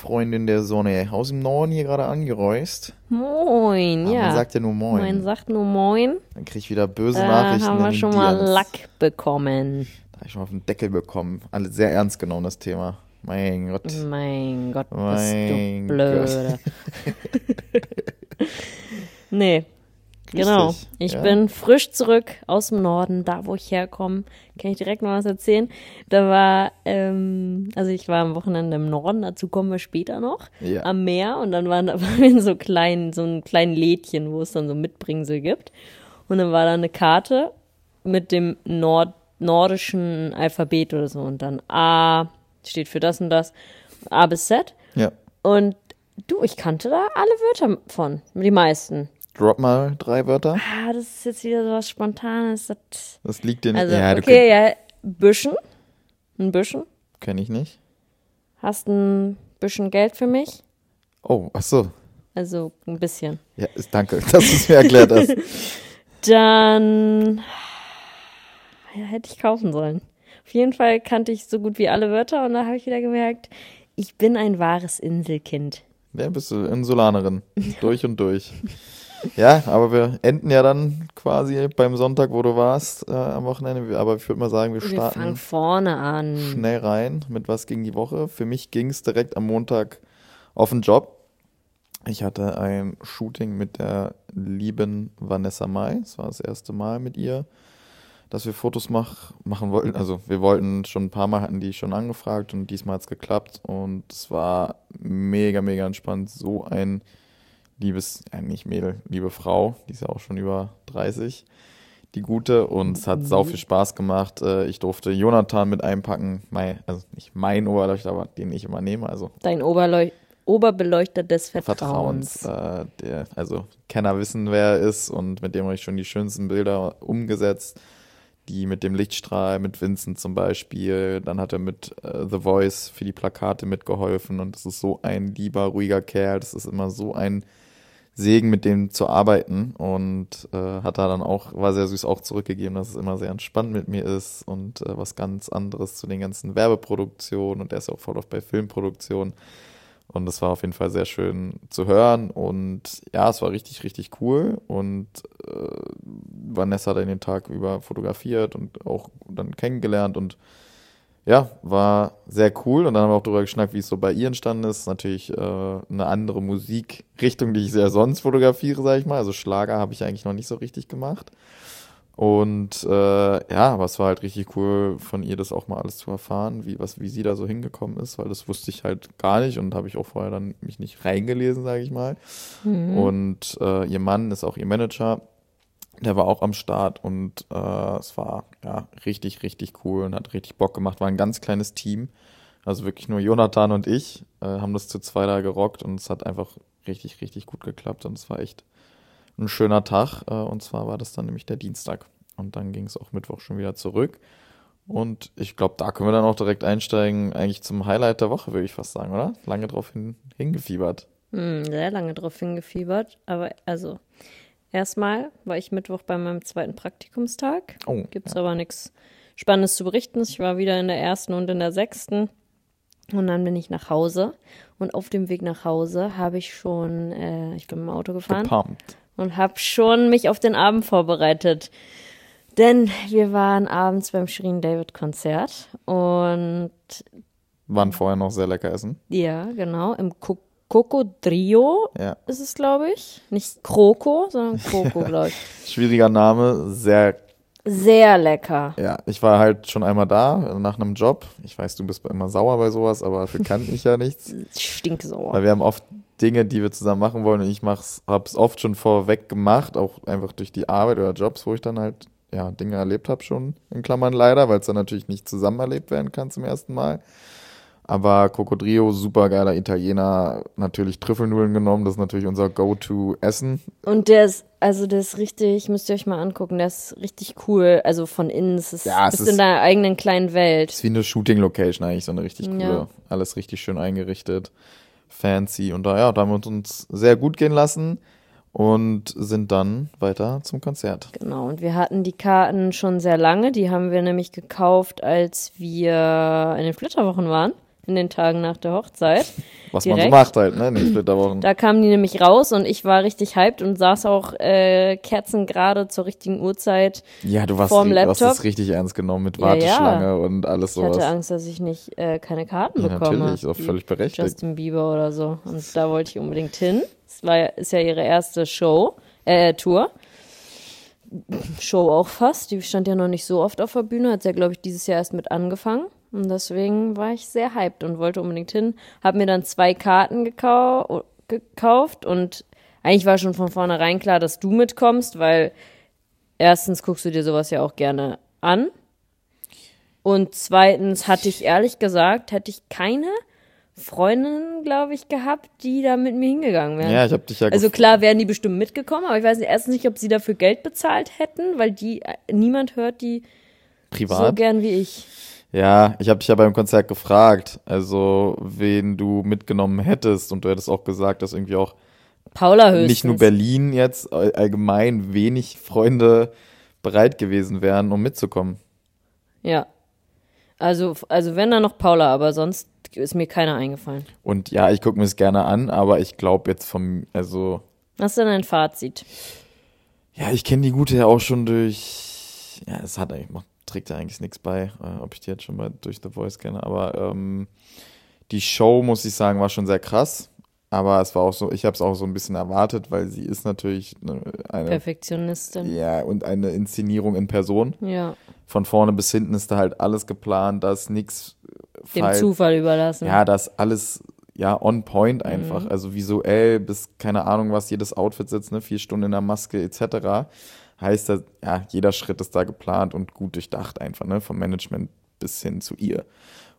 Freundin der Sonne. Aus dem Norden hier gerade angereist. Moin, Aber ja. Man sagt ja nur Moin. Moin sagt nur Moin. Dann krieg ich wieder böse Da Nachrichten. haben wir schon mal. Lack bekommen. Da hab ich schon auf den Deckel bekommen. Alles sehr ernst genommen, das Thema. Mein Gott. Mein Gott, bist Mein du blöde. nee, Grüß genau. dich. Ich Ja? bin frisch zurück aus dem Norden, da wo ich herkomme. Kann ich direkt mal was erzählen? Da war, ähm, also ich war am Wochenende im Norden, dazu kommen wir später noch, Ja. am Meer. Und dann waren, da waren wir in so kleinen, so einem kleinen Lädchen, wo es dann so Mitbringsel gibt. Und dann war da eine Karte mit dem Nord nordischen Alphabet oder so. Und dann A steht für das und das, A bis Z. Ja. Und du, ich kannte da alle Wörter von, die meisten. Drop mal drei Wörter. Ah, das ist jetzt wieder so was Spontanes. Das, Das liegt dir nicht. also, ja, okay, ja, Büschen. Ein Büschen. kenn ich nicht. Hast ein bisschen Geld für mich? Oh, ach so. Also ein bisschen. Ja, ist, danke, dass du es mir erklärt hast. Dann ja, hätte ich kaufen sollen. Auf jeden Fall kannte ich so gut wie alle Wörter und da habe ich wieder gemerkt, ich bin ein wahres Inselkind. Ja, bist du Insulanerin. Durch und durch. Ja, aber wir enden ja dann quasi beim Sonntag, wo du warst, äh, am Wochenende. Aber ich würde mal sagen, wir Wir starten fangen vorne an. schnell rein mit was ging die Woche. Für mich ging es direkt am Montag auf den Job. Ich hatte ein Shooting mit der lieben Vanessa Mai. Es war das erste Mal mit ihr, dass wir Fotos mach, machen wollten. Also wir wollten schon ein paar Mal, hatten die schon angefragt und diesmal hat es geklappt. Und es war mega, mega entspannt. So ein liebes, äh, nicht Mädel, liebe Frau, die ist ja auch schon über 30 die gute und es hat sau viel Spaß gemacht. Äh, Ich durfte Jonathan mit einpacken, mein, also nicht mein Oberleuchter, aber den ich immer nehme, also Dein Oberleu Oberbeleuchter des Vertrauens. Vertrauens. Äh, der, also Kenner wissen, wer er ist und mit dem habe ich schon die schönsten Bilder umgesetzt. Die mit dem Lichtstrahl, mit Vincent zum Beispiel. Dann hat er mit äh, The Voice für die Plakate mitgeholfen und das ist so ein lieber, ruhiger Kerl. Das ist immer so ein Segen, mit dem zu arbeiten und äh, hat da dann auch, war sehr süß auch zurückgegeben, dass es immer sehr entspannt mit mir ist und äh, was ganz anderes zu den ganzen Werbeproduktionen und er ist ja auch voll auf bei Filmproduktionen. Und das war auf jeden Fall sehr schön zu hören. Und ja, es war richtig, richtig cool. Und äh, Vanessa hat dann den Tag über fotografiert und auch dann kennengelernt. Und ja, war sehr cool. Und dann haben wir auch darüber geschnackt, wie es so bei ihr entstanden ist. Natürlich äh, eine andere Musikrichtung, die ich sehr sonst fotografiere, sage ich mal. Also Schlager habe ich eigentlich noch nicht so richtig gemacht. Und äh, ja, aber es war halt richtig cool von ihr, das auch mal alles zu erfahren, wie, was, wie sie da so hingekommen ist, weil das wusste ich halt gar nicht und habe ich auch vorher dann mich nicht reingelesen, sage ich mal. Und äh, ihr Mann ist auch ihr Manager, der war auch am Start und äh, es war ja richtig, richtig cool und hat richtig Bock gemacht. War ein ganz kleines Team. Also wirklich nur Jonathan und ich äh, haben das zu zwei da gerockt und es hat einfach richtig, richtig gut geklappt und es war echt ein schöner Tag. Äh, und zwar war das dann nämlich der Dienstag. Und dann ging es auch Mittwoch schon wieder zurück. Und ich glaube, da können wir dann auch direkt einsteigen, eigentlich zum Highlight der Woche, würde ich fast sagen, oder? Lange drauf hin, hingefiebert. Hm, sehr lange drauf hingefiebert. Aber also, erstmal war ich Mittwoch bei meinem zweiten Praktikumstag. Oh, Gibt's aber nichts Spannendes zu berichten. Ich war wieder in der ersten und in der sechsten. Und dann bin ich nach Hause. Und auf dem Weg nach Hause habe ich schon, äh, ich bin im Auto gefahren Gepumpt. und habe schon mich auf den Abend vorbereitet. Denn wir waren abends beim Shirin David Konzert und Waren vorher noch sehr lecker essen. ja, genau, im Co Cocodrio Ja. ist es, glaube ich. Nicht Kroko, sondern Coco, glaube ich. Schwieriger Name, sehr, Sehr lecker. ja. Ich war halt schon einmal da, nach einem Job. Ich weiß, du bist immer sauer bei sowas, aber dafür kann ich ja nichts. Stinksauer. Weil wir haben oft Dinge, die wir zusammen machen wollen und ich mach's, hab's oft schon vorweg gemacht, auch einfach durch die Arbeit oder Jobs, wo ich dann halt ja Dinge erlebt habe schon, in Klammern leider, weil es dann natürlich nicht zusammen erlebt werden kann zum ersten Mal. Aber Cocodrio, super geiler Italiener, natürlich Trüffelnudeln genommen. Das ist natürlich unser Go-To-Essen. Und der ist, also der ist richtig, müsst ihr euch mal angucken, der ist richtig cool. Also von innen, es ist, Ja, es bist ist- in deiner eigenen kleinen Welt. ist wie eine Shooting-Location eigentlich, so eine richtig coole. Ja. Alles richtig schön eingerichtet, fancy. Und da, ja, da haben wir uns sehr gut gehen lassen und sind dann weiter zum Konzert. Genau, und wir hatten die Karten schon sehr lange. Die haben wir nämlich gekauft, als wir in den Flitterwochen waren, in den Tagen nach der Hochzeit. Was man so Direkt. macht halt, ne, in den Splitterwochen. Da kamen die nämlich raus und ich war richtig hyped und saß auch äh, kerzengerade zur richtigen Uhrzeit. Ja, du, warst, vorm du hast Laptop. es richtig ernst genommen mit Ja, Warteschlange und alles Ich hatte sowas. Angst, dass ich nicht äh, keine Karten Ja, bekomme. natürlich, auch völlig berechtigt. Justin Bieber oder so. Und da wollte ich unbedingt hin. Es war ja, ist ja ihre erste Show, äh, Tour. Show auch fast. Die stand ja noch nicht so oft auf der Bühne. Hat ja, glaube ich, dieses Jahr erst mit angefangen. Und deswegen war ich sehr hyped und wollte unbedingt hin. Hab mir dann zwei Karten gekau gekauft und eigentlich war schon von vornherein klar, dass du mitkommst, weil erstens guckst du dir sowas ja auch gerne an. Und zweitens hatte ich ehrlich gesagt, hätte ich keine Freundin, glaube ich, gehabt, die da mit mir hingegangen wären. Ja, ich habe dich ja Also klar wären die bestimmt mitgekommen, aber ich weiß nicht, erstens nicht, ob sie dafür Geld bezahlt hätten, weil die äh, niemand hört die so privat. gern wie ich. Ja, ich habe dich ja beim Konzert gefragt, also wen du mitgenommen hättest und du hättest auch gesagt, dass irgendwie auch Paula höchstens. nicht nur Berlin jetzt all- allgemein wenig Freunde bereit gewesen wären, um mitzukommen. Ja. Also, also wenn dann noch Paula, aber sonst ist mir keiner eingefallen. Und ja, ich gucke mir es gerne an, aber ich glaube jetzt vom, also Was ist denn ein Fazit? ja, ich kenne die Gute ja auch schon durch, ja, es hat eigentlich, macht, trägt ja eigentlich nichts bei, äh, ob ich die jetzt schon mal durch The Voice kenne, aber ähm, die Show, muss ich sagen, war schon sehr krass. Aber es war auch so, ich habe es auch so ein bisschen erwartet, weil sie ist natürlich eine, eine Perfektionistin. ja und eine Inszenierung in Person. Ja. Von vorne bis hinten ist da halt alles geplant, da ist nichts Dem falsch. Zufall überlassen. Ja, das ist alles ja on point einfach. Also visuell bis keine Ahnung, was jedes Outfit sitzt, ne, vier Stunden in der Maske etc. Heißt das, ja, jeder Schritt ist da geplant und gut durchdacht einfach, ne, vom Management bis hin zu ihr.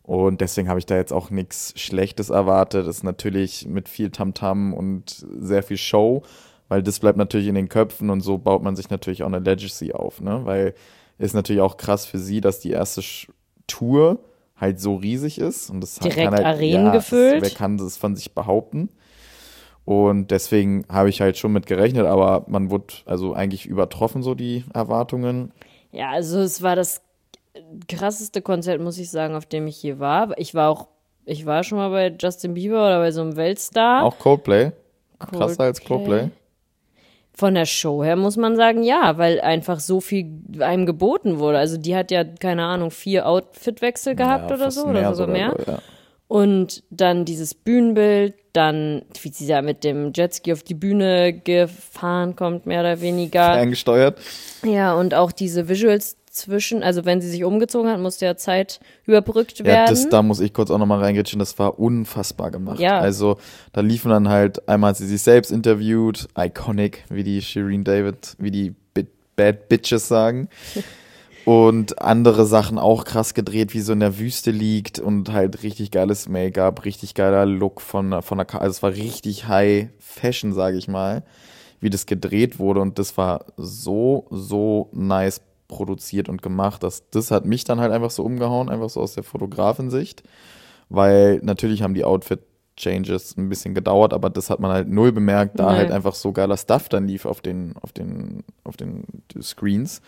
Und deswegen habe ich da jetzt auch nichts Schlechtes erwartet. Das ist natürlich mit viel Tamtam und sehr viel Show, weil das bleibt natürlich in den Köpfen und so baut man sich natürlich auch eine Legacy auf, ne? Weil ist natürlich auch krass für sie, dass die erste Tour halt so riesig ist und das Direkt halt, Arenen ja, gefüllt. Das, wer kann das von sich behaupten? Und deswegen habe ich halt schon mit gerechnet, aber man wurde also eigentlich übertroffen, so die Erwartungen. Ja, also es war das krasseste Konzert, muss ich sagen, auf dem ich je war. Ich war auch, ich war schon mal bei Justin Bieber oder bei so einem Weltstar. Auch Coldplay. Krasser als Coldplay. Coldplay. Von der Show her muss man sagen, ja, weil einfach so viel einem geboten wurde. Also die hat ja, keine Ahnung, vier Outfitwechsel gehabt Ja, oder so oder sogar mehr. so, ja. Und dann dieses Bühnenbild, dann, wie sie da mit dem Jetski auf die Bühne gefahren kommt, mehr oder weniger. Eingesteuert. Ja, und auch diese Visuals zwischen, also wenn sie sich umgezogen hat, musste ja Zeit überbrückt Ja, werden. das, da muss ich kurz auch nochmal reingritschen, das war unfassbar gemacht. Ja. Also da liefen dann halt, einmal hat sie sich selbst interviewt, iconic, wie die Shireen David, wie die Bad Bitches sagen. Und andere Sachen auch krass gedreht, wie so in der Wüste liegt und halt richtig geiles Make-up, richtig geiler Look von, von der, also es war richtig High Fashion, sage ich mal, wie das gedreht wurde. Und das war so, so nice produziert und gemacht, dass das hat mich dann halt einfach so umgehauen, einfach so aus der Fotografensicht, weil natürlich haben die Outfit Changes ein bisschen gedauert, aber das hat man halt null bemerkt, da Nee. halt einfach so geiler Stuff dann lief auf den, auf den, auf den Screens.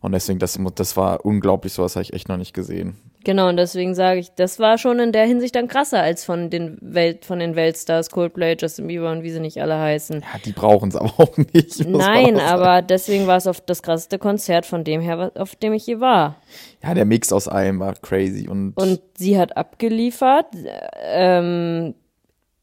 Und deswegen, das, das war unglaublich, sowas habe ich echt noch nicht gesehen. Genau, und deswegen sage ich, das war schon in der Hinsicht dann krasser als von den Welt, von den Weltstars, Coldplay, Justin Bieber und wie sie nicht alle heißen. Ja, die brauchen es aber auch nicht. Nein, aber deswegen war es auf das krasseste Konzert von dem her, auf dem ich je war. Ja, der Mix aus allem war crazy und, Und sie hat abgeliefert. Ähm,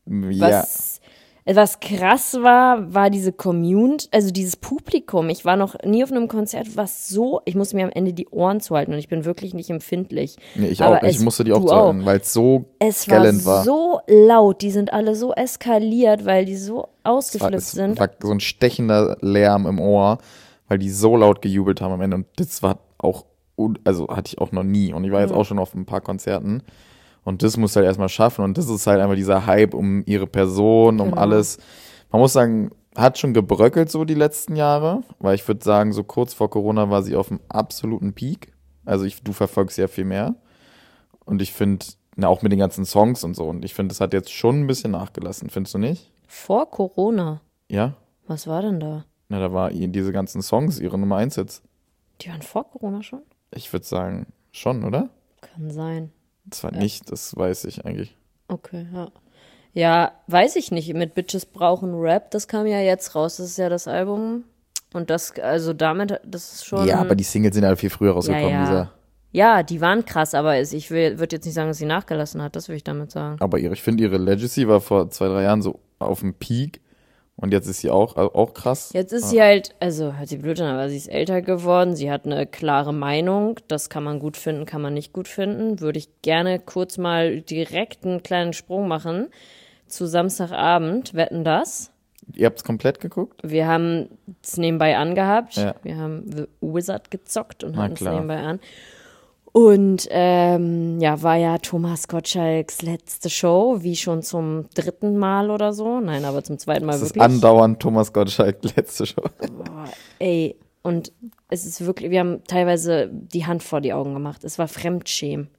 ja, was, was krass war, war diese Community, also dieses Publikum. Ich war noch nie auf einem Konzert, was so, ich musste mir am Ende die Ohren zuhalten und ich bin wirklich nicht empfindlich. nee, ich Aber auch, ich es- musste die auch zuhören, weil es so Es war gellend war. so laut, die sind alle so eskaliert, weil die so war, ausgeflippt es sind. war so ein stechender Lärm im Ohr, weil die so laut gejubelt haben am Ende. Und das war auch, also hatte ich auch noch nie. Und ich war jetzt auch schon auf ein paar Konzerten. Und das muss halt erstmal schaffen. Und das ist halt einfach dieser Hype um ihre Person, um Genau. alles. Man muss sagen, hat schon gebröckelt so die letzten Jahre, weil ich würde sagen, so kurz vor Corona war sie auf dem absoluten Peak. Also ich, du verfolgst ja viel mehr. Und ich finde, na, auch mit den ganzen Songs und so. Und ich finde, das hat jetzt schon ein bisschen nachgelassen, findest du nicht? Vor Corona. Ja? Was war denn da? Na, da war ihr- diese ganzen Songs ihre Nummer 1 Hits. Die waren vor Corona schon? Ich würde sagen, schon, oder? Kann sein. Zwar nicht, das weiß ich eigentlich. Okay, ja. Ja, weiß ich nicht. Mit Bitches brauchen Rap, das kam ja jetzt raus. Das ist ja das Album. Und das, also damit, das ist schon. Ja, aber die Singles sind ja viel früher rausgekommen, ja, ja. dieser. Ja, die waren krass, aber ich würde jetzt nicht sagen, dass sie nachgelassen hat. Das will ich damit sagen. Aber ihre, ich finde, ihre Legacy war vor zwei, drei Jahren so auf dem Peak. Und jetzt ist sie auch, auch krass. Jetzt ist sie halt, also hört sie blöd an, aber sie ist älter geworden. Sie hat eine klare Meinung. Das kann man gut finden, kann man nicht gut finden. Würde ich gerne kurz mal direkt einen kleinen Sprung machen zu Samstagabend. Wetten das? Ihr habt's komplett geguckt? Wir haben es nebenbei angehabt. Ja. Wir haben The Wizard gezockt und hatten es nebenbei an. Und ähm, ja, war ja Thomas Gottschalks letzte Show, wie schon zum dritten Mal oder so. Nein, aber zum zweiten Mal Das ist wirklich. andauernd Thomas Gottschalk, letzte Show. Boah, ey, und es ist wirklich, wir haben teilweise die Hand vor die Augen gemacht. Es war Fremdschämen.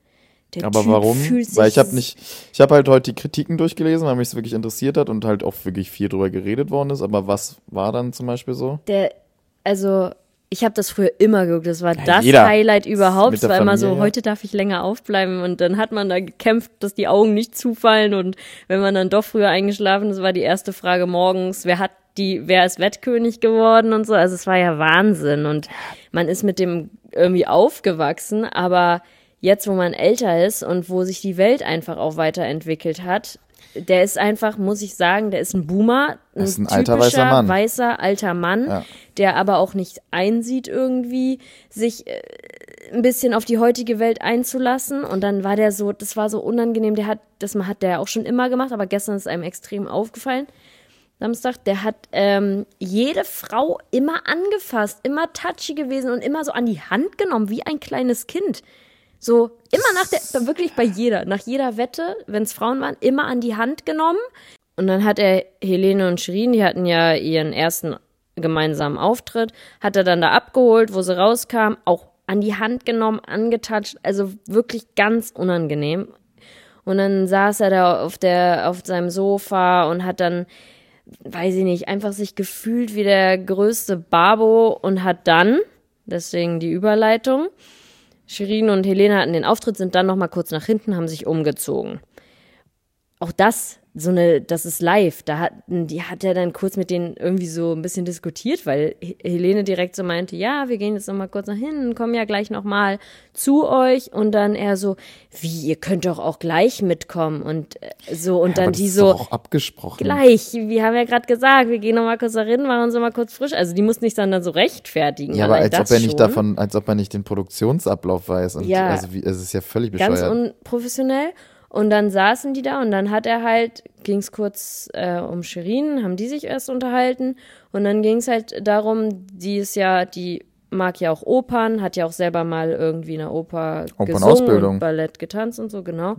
Der Aber typ warum? Weil ich habe nicht, ich habe halt heute die Kritiken durchgelesen, weil mich es wirklich interessiert hat und halt auch wirklich viel drüber geredet worden ist. Aber was war dann zum Beispiel so? der, also ich habe das früher immer geguckt. Das war das jeder. Highlight überhaupt. Es war immer so, Familie. heute darf ich länger aufbleiben und dann hat man da gekämpft, dass die Augen nicht zufallen und wenn man dann doch früher eingeschlafen ist, war die erste Frage morgens, wer hat die, wer ist Wettkönig geworden und so. Also es war ja Wahnsinn und man ist mit dem irgendwie aufgewachsen, aber jetzt, wo man älter ist und wo sich die Welt einfach auch weiterentwickelt hat, der ist einfach, muss ich sagen, der ist ein Boomer, ein, ist ein alter, weißer Mann. weißer alter Mann, Ja. der aber auch nicht einsieht irgendwie, sich äh, ein bisschen auf die heutige Welt einzulassen. Und dann war der so, das war so unangenehm. Der hat, das hat der auch schon immer gemacht, aber gestern ist einem extrem aufgefallen. Samstag, der hat ähm, jede Frau immer angefasst, immer touchy gewesen und immer so an die Hand genommen, wie ein kleines Kind. So immer nach der, wirklich bei jeder, nach jeder Wette, wenn es Frauen waren, immer an die Hand genommen. Und dann hat er Helene und Shirin, die hatten ja ihren ersten gemeinsamen Auftritt, hat er dann da abgeholt, wo sie rauskam, auch an die Hand genommen, angetatscht, also wirklich ganz unangenehm. Und dann saß er da auf der, auf seinem Sofa und hat dann, weiß ich nicht, einfach sich gefühlt wie der größte Babo und hat dann, deswegen die Überleitung, Shirin und Helene hatten den Auftritt, sind dann noch mal kurz nach hinten, haben sich umgezogen. Auch das, so eine, das ist live. Da hat, die hat er dann kurz mit denen irgendwie so ein bisschen diskutiert, weil He- Helene direkt so meinte, ja, wir gehen jetzt noch mal kurz nach hinten, kommen ja gleich noch mal zu euch und dann er so, wie, ihr könnt doch auch gleich mitkommen und äh, so und Aber dann das die ist so, auch abgesprochen. gleich, wir haben ja gerade gesagt, wir gehen noch mal kurz dahin, machen uns noch mal kurz frisch. Also die mussten sich dann, dann so rechtfertigen. Ja, aber als ob er nicht schon. davon, als ob er nicht den Produktionsablauf weiß. Und Ja. also wie, es ist ja völlig ganz bescheuert. unprofessionell. Und dann saßen die da und dann hat er halt, ging es kurz äh, um Shirin, haben die sich erst unterhalten. Und dann ging es halt darum, die ist ja, die mag ja auch Opern, hat ja auch selber mal irgendwie in der Oper gesungen und Ballett getanzt und so, genau.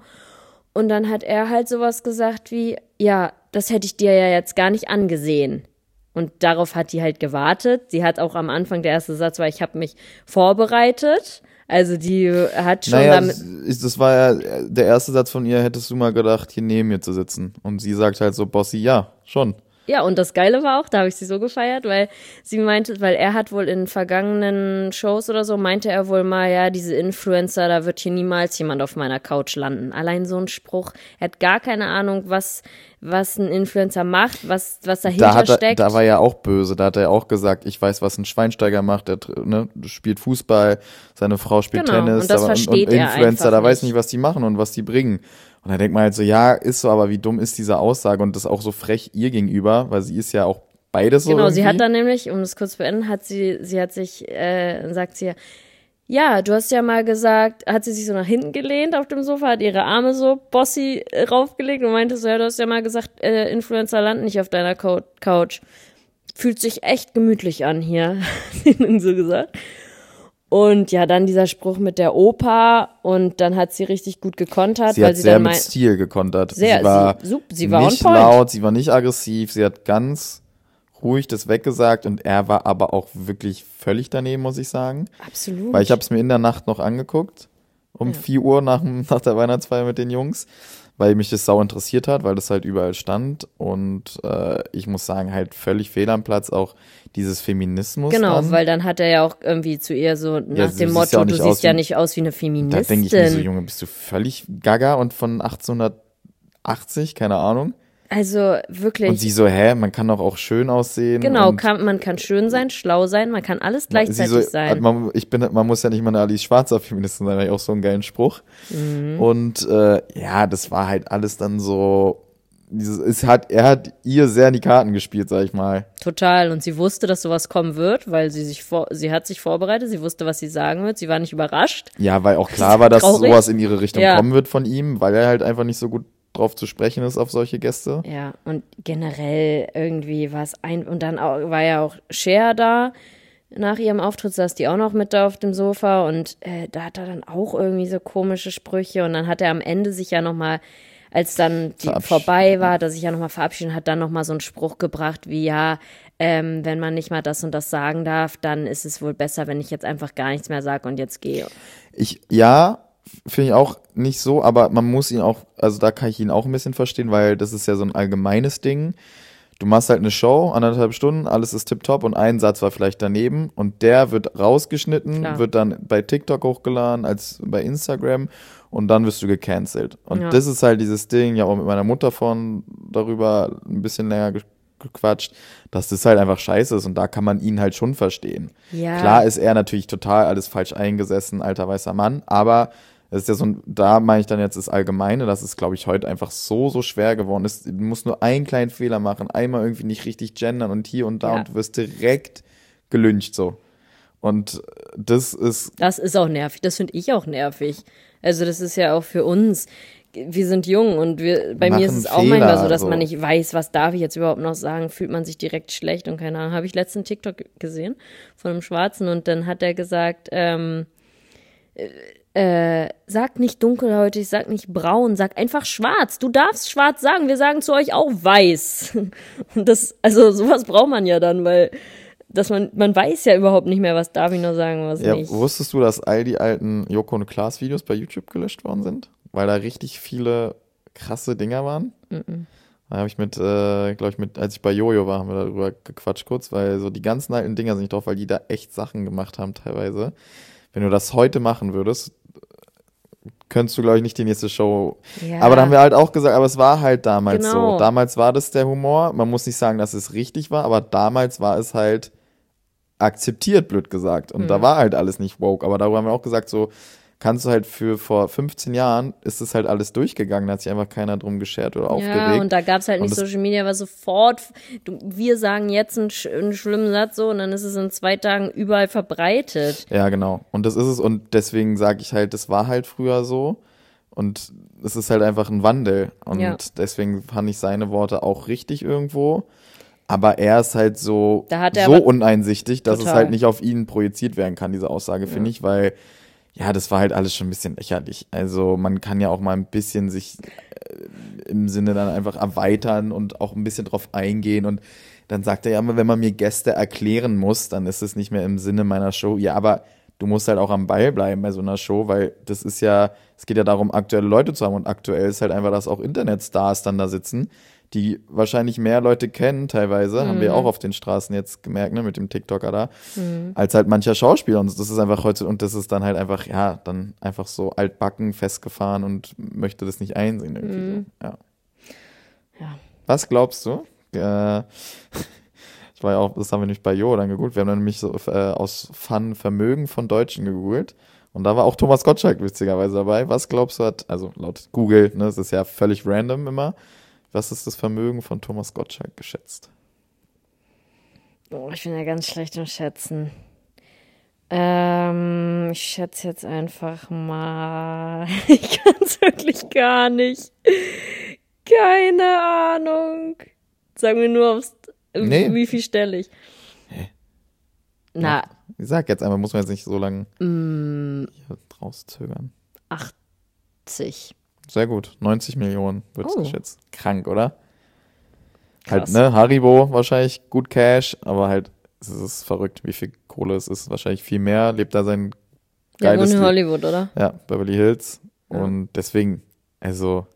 Und dann hat er halt sowas gesagt wie, ja, das hätte ich dir ja jetzt gar nicht angesehen. Und darauf hat die halt gewartet. Sie hat auch am Anfang, der erste Satz war, ich habe mich vorbereitet. Also die hat schon Naja, damit. das, ist- das war ja der erste Satz von ihr, hättest du mal gedacht, hier neben mir zu sitzen. Und sie sagt halt so, Bossi, ja, schon. Ja, und das Geile war auch, da habe ich sie so gefeiert, weil sie meinte, weil er hat wohl in vergangenen Shows oder so, meinte er wohl mal, ja, diese Influencer, da wird hier niemals jemand auf meiner Couch landen. Allein so ein Spruch. Er hat gar keine Ahnung, was, was ein Influencer macht, was, was dahinter Da, hat er, steckt. da war er auch böse. Da hat er auch gesagt, ich weiß, was ein Schweinsteiger macht. Der ne, spielt Fußball, seine Frau spielt Genau, Tennis. und das aber, versteht und er Influencer, da weiß nicht, was die machen und was die bringen. Und da denkt man halt so, ja, ist so, aber wie dumm ist diese Aussage und das auch so frech ihr gegenüber, weil sie ist ja auch beides so Genau, sie hat dann nämlich, um das kurz zu beenden, hat sie, sie hat sich, äh, sagt sie, ja, du hast ja mal gesagt, hat sie sich so nach hinten gelehnt auf dem Sofa, hat ihre Arme so bossy äh, raufgelegt und meinte so, ja, du hast ja mal gesagt, äh, Influencer landen nicht auf deiner Co Couch. Fühlt sich echt gemütlich an hier, hat sie dann so gesagt. Und ja, dann dieser Spruch mit der Oper und dann hat sie richtig gut gekontert, Sie weil hat sie sehr dann mit Stil gekontert. Sehr, sie war, sie- sie war nicht laut, sie war nicht aggressiv, sie hat ganz ruhig das weggesagt und er war aber auch wirklich völlig daneben, muss ich sagen. absolut. Weil ich habe es mir in der Nacht noch angeguckt, um 4 Uhr nach, nach der Weihnachtsfeier mit den Jungs, weil mich das sau interessiert hat, weil das halt überall stand und äh, ich muss sagen, halt völlig fehl am Platz auch dieses Feminismus Genau, dann. weil dann hat er ja auch irgendwie zu ihr so nach du dem ja Motto, auch du siehst aus ja wie- nicht aus wie eine Da Feministin. denke ich mir so, Junge, bist du völlig gaga und von 1880, keine Ahnung. Also wirklich. Und sie so, hä, man kann doch auch schön aussehen. genau, kann, man kann schön sein, schlau sein, man kann alles gleichzeitig so, sein. Man, ich bin, man muss ja nicht mal eine Alice Schwarzer Feministin sein, ich auch so einen geilen Spruch. Mhm. Und äh, ja, das war halt alles dann so. Dieses, es hat, er hat ihr sehr in die Karten gespielt, sag ich mal. Total. Und sie wusste, dass sowas kommen wird, weil sie sich vor, sie hat sich vorbereitet, sie wusste, was sie sagen wird, sie war nicht überrascht. Ja, weil auch klar war, dass Traurig. sowas in ihre Richtung Ja. kommen wird von ihm, weil er halt einfach nicht so gut drauf zu sprechen ist auf solche Gäste. Ja, und generell irgendwie war es ein, und dann auch, war ja auch Cher da. Nach ihrem Auftritt saß die auch noch mit da auf dem Sofa und äh, da hat er dann auch irgendwie so komische Sprüche und dann hat er am Ende sich ja nochmal, als dann die vorbei war, dass sich ja nochmal verabschieden hat, dann nochmal so einen Spruch gebracht wie, ja, ähm, wenn man nicht mal das und das sagen darf, dann ist es wohl besser, wenn ich jetzt einfach gar nichts mehr sage und jetzt gehe. Ich, ja, finde ich auch nicht so, aber man muss ihn auch, also da kann ich ihn auch ein bisschen verstehen, weil das ist ja so ein allgemeines Ding. Du machst halt eine Show, anderthalb Stunden, alles ist tipptopp und ein Satz war vielleicht daneben und der wird rausgeschnitten, Klar. wird dann bei TikTok hochgeladen, als bei Instagram und dann wirst du gecancelt. Und Ja. das ist halt dieses Ding, ja auch mit meiner Mutter von darüber ein bisschen länger ge- gequatscht, dass das halt einfach scheiße ist und da kann man ihn halt schon verstehen. Ja. Klar ist er natürlich total alles falsch eingesessen, alter weißer Mann, aber es ist ja so ein, da meine ich dann jetzt das Allgemeine, dass es, glaube ich, heute einfach so, so schwer geworden ist. Du musst nur einen kleinen Fehler machen, einmal irgendwie nicht richtig gendern und hier und da Ja. und du wirst direkt gelyncht so. Und das ist, Das ist auch nervig. Das finde ich auch nervig. Also das ist ja auch für uns. Wir sind jung und wir, bei mir ist es auch Fehler, manchmal so, dass so. man nicht weiß, was darf ich jetzt überhaupt noch sagen, fühlt man sich direkt schlecht und keine Ahnung. Habe ich letzten TikTok gesehen von einem Schwarzen und dann hat er gesagt, ähm, äh, sag nicht dunkelhäutig, sag nicht braun, sag einfach schwarz. Du darfst schwarz sagen, wir sagen zu euch auch weiß. Und das, also sowas braucht man ja dann, weil dass man, man weiß ja überhaupt nicht mehr, was darf ich noch sagen, was ja, nicht. wusstest du, dass all die alten Joko und Klaas Videos bei YouTube gelöscht worden sind? Weil da richtig viele krasse Dinger waren? Da habe ich mit, äh, glaube ich, mit, als ich bei Jojo war, haben wir darüber gequatscht kurz, weil so die ganzen alten Dinger sind nicht drauf, weil die da echt Sachen gemacht haben teilweise. Wenn du das heute machen würdest, könntest du, glaube ich, nicht die nächste Show. Ja. Aber da haben wir halt auch gesagt, aber es war halt damals Genau. so. Damals war das der Humor. Man muss nicht sagen, dass es richtig war, aber damals war es halt akzeptiert, blöd gesagt. Und Mhm. da war halt alles nicht woke. Aber darüber haben wir auch gesagt, so kannst du halt für vor 15 Jahren ist es halt alles durchgegangen, da hat sich einfach keiner drum geschert oder aufgeregt. Ja, und da gab es halt nicht Social Media, war sofort, du, wir sagen jetzt einen, einen schlimmen Satz so und dann ist es in zwei Tagen überall verbreitet. Ja, genau. Und das ist es. Und deswegen sage ich halt, das war halt früher so. Und es ist halt einfach ein Wandel. Und Ja. deswegen fand ich seine Worte auch richtig irgendwo. Aber er ist halt so, so uneinsichtig, dass es Total. halt nicht auf ihn projiziert werden kann, diese Aussage, finde ich, weil ja, das war halt alles schon ein bisschen lächerlich. Also man kann ja auch mal ein bisschen sich äh, im Sinne dann einfach erweitern und auch ein bisschen drauf eingehen und dann sagt er ja immer, wenn man mir Gäste erklären muss, dann ist es nicht mehr im Sinne meiner Show. Ja, aber du musst halt auch am Ball bleiben bei so einer Show, weil das ist ja, es geht ja darum, aktuelle Leute zu haben und aktuell ist halt einfach, dass auch Internetstars dann da sitzen, die wahrscheinlich mehr Leute kennen teilweise, haben wir auch auf den Straßen jetzt gemerkt, ne, mit dem TikToker da, als halt mancher Schauspieler und das ist einfach heute, und das ist dann halt einfach, ja, dann einfach so altbacken, festgefahren und möchte das nicht einsehen irgendwie so, ja. Ja. Was glaubst du? Äh, ich war ja auch, das haben wir nämlich bei Jo dann gegoogelt. Wir haben dann nämlich so äh, aus Fun Vermögen von Deutschen gegoogelt. Und da war auch Thomas Gottschalk witzigerweise dabei. Was glaubst du hat, also laut Google, ne, das ist ja völlig random immer. Was ist das Vermögen von Thomas Gottschalk geschätzt? Oh, ich bin ja ganz schlecht im Schätzen. Ähm, ich schätze jetzt einfach mal. Ich kann es wirklich gar nicht. Keine Ahnung. Sag mir nur, aufs, Nee. wie viel stelle ich. Na, Ich sag jetzt einmal, muss man jetzt nicht so lange mm, hier rauszögern. 80. Sehr gut. 90 Millionen wird es Oh. geschätzt. Krank, oder? Halt, Krass. ne, Haribo wahrscheinlich gut Cash, aber halt, es ist verrückt, wie viel Kohle es ist. Wahrscheinlich viel mehr, lebt da sein geiles in Leben. Hollywood, oder? Ja, Beverly Hills. Ja. Und deswegen, also,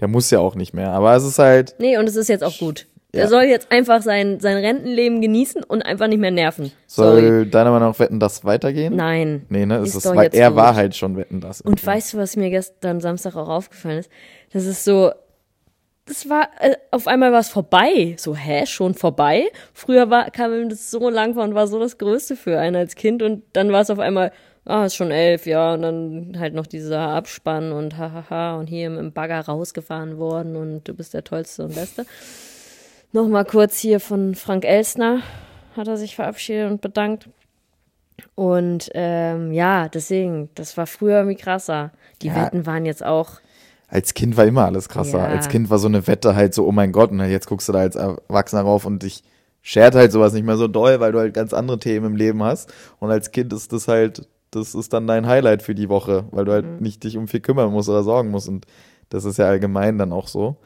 der muss ja auch nicht mehr. Aber es ist halt, Nee, und es ist jetzt auch gut. Ja. Er soll jetzt einfach sein, sein Rentenleben genießen und einfach nicht mehr nerven. soll Sorry. deiner Meinung nach Wetten das weitergehen? Nein. Nee, ne? Ist ist, jetzt er gut. war halt schon Wetten das. Und weißt du, was mir gestern Samstag auch aufgefallen ist? Das ist so, das war, äh, auf einmal war es vorbei. So, hä, schon vorbei? Früher war, kam ihm das so lang vor und war so das Größte für einen als Kind und dann war es auf einmal, ah, ist schon elf, ja, und dann halt noch dieser Abspann und hahaha und hier im Bagger rausgefahren worden und du bist der Tollste und Beste. Nochmal kurz hier von Frank Elsner hat er sich verabschiedet und bedankt. Und ähm, ja, deswegen, das war früher irgendwie krasser. Die Ja. Wetten waren jetzt auch. Als Kind war immer alles krasser. Ja. Als Kind war so eine Wette halt so, oh mein Gott, und jetzt guckst du da als Erwachsener rauf und dich schert halt sowas nicht mehr so doll, weil du halt ganz andere Themen im Leben hast. Und als Kind ist das halt, das ist dann dein Highlight für die Woche, weil du Mhm. halt nicht dich um viel kümmern musst oder sorgen musst. Und das ist ja allgemein dann auch so.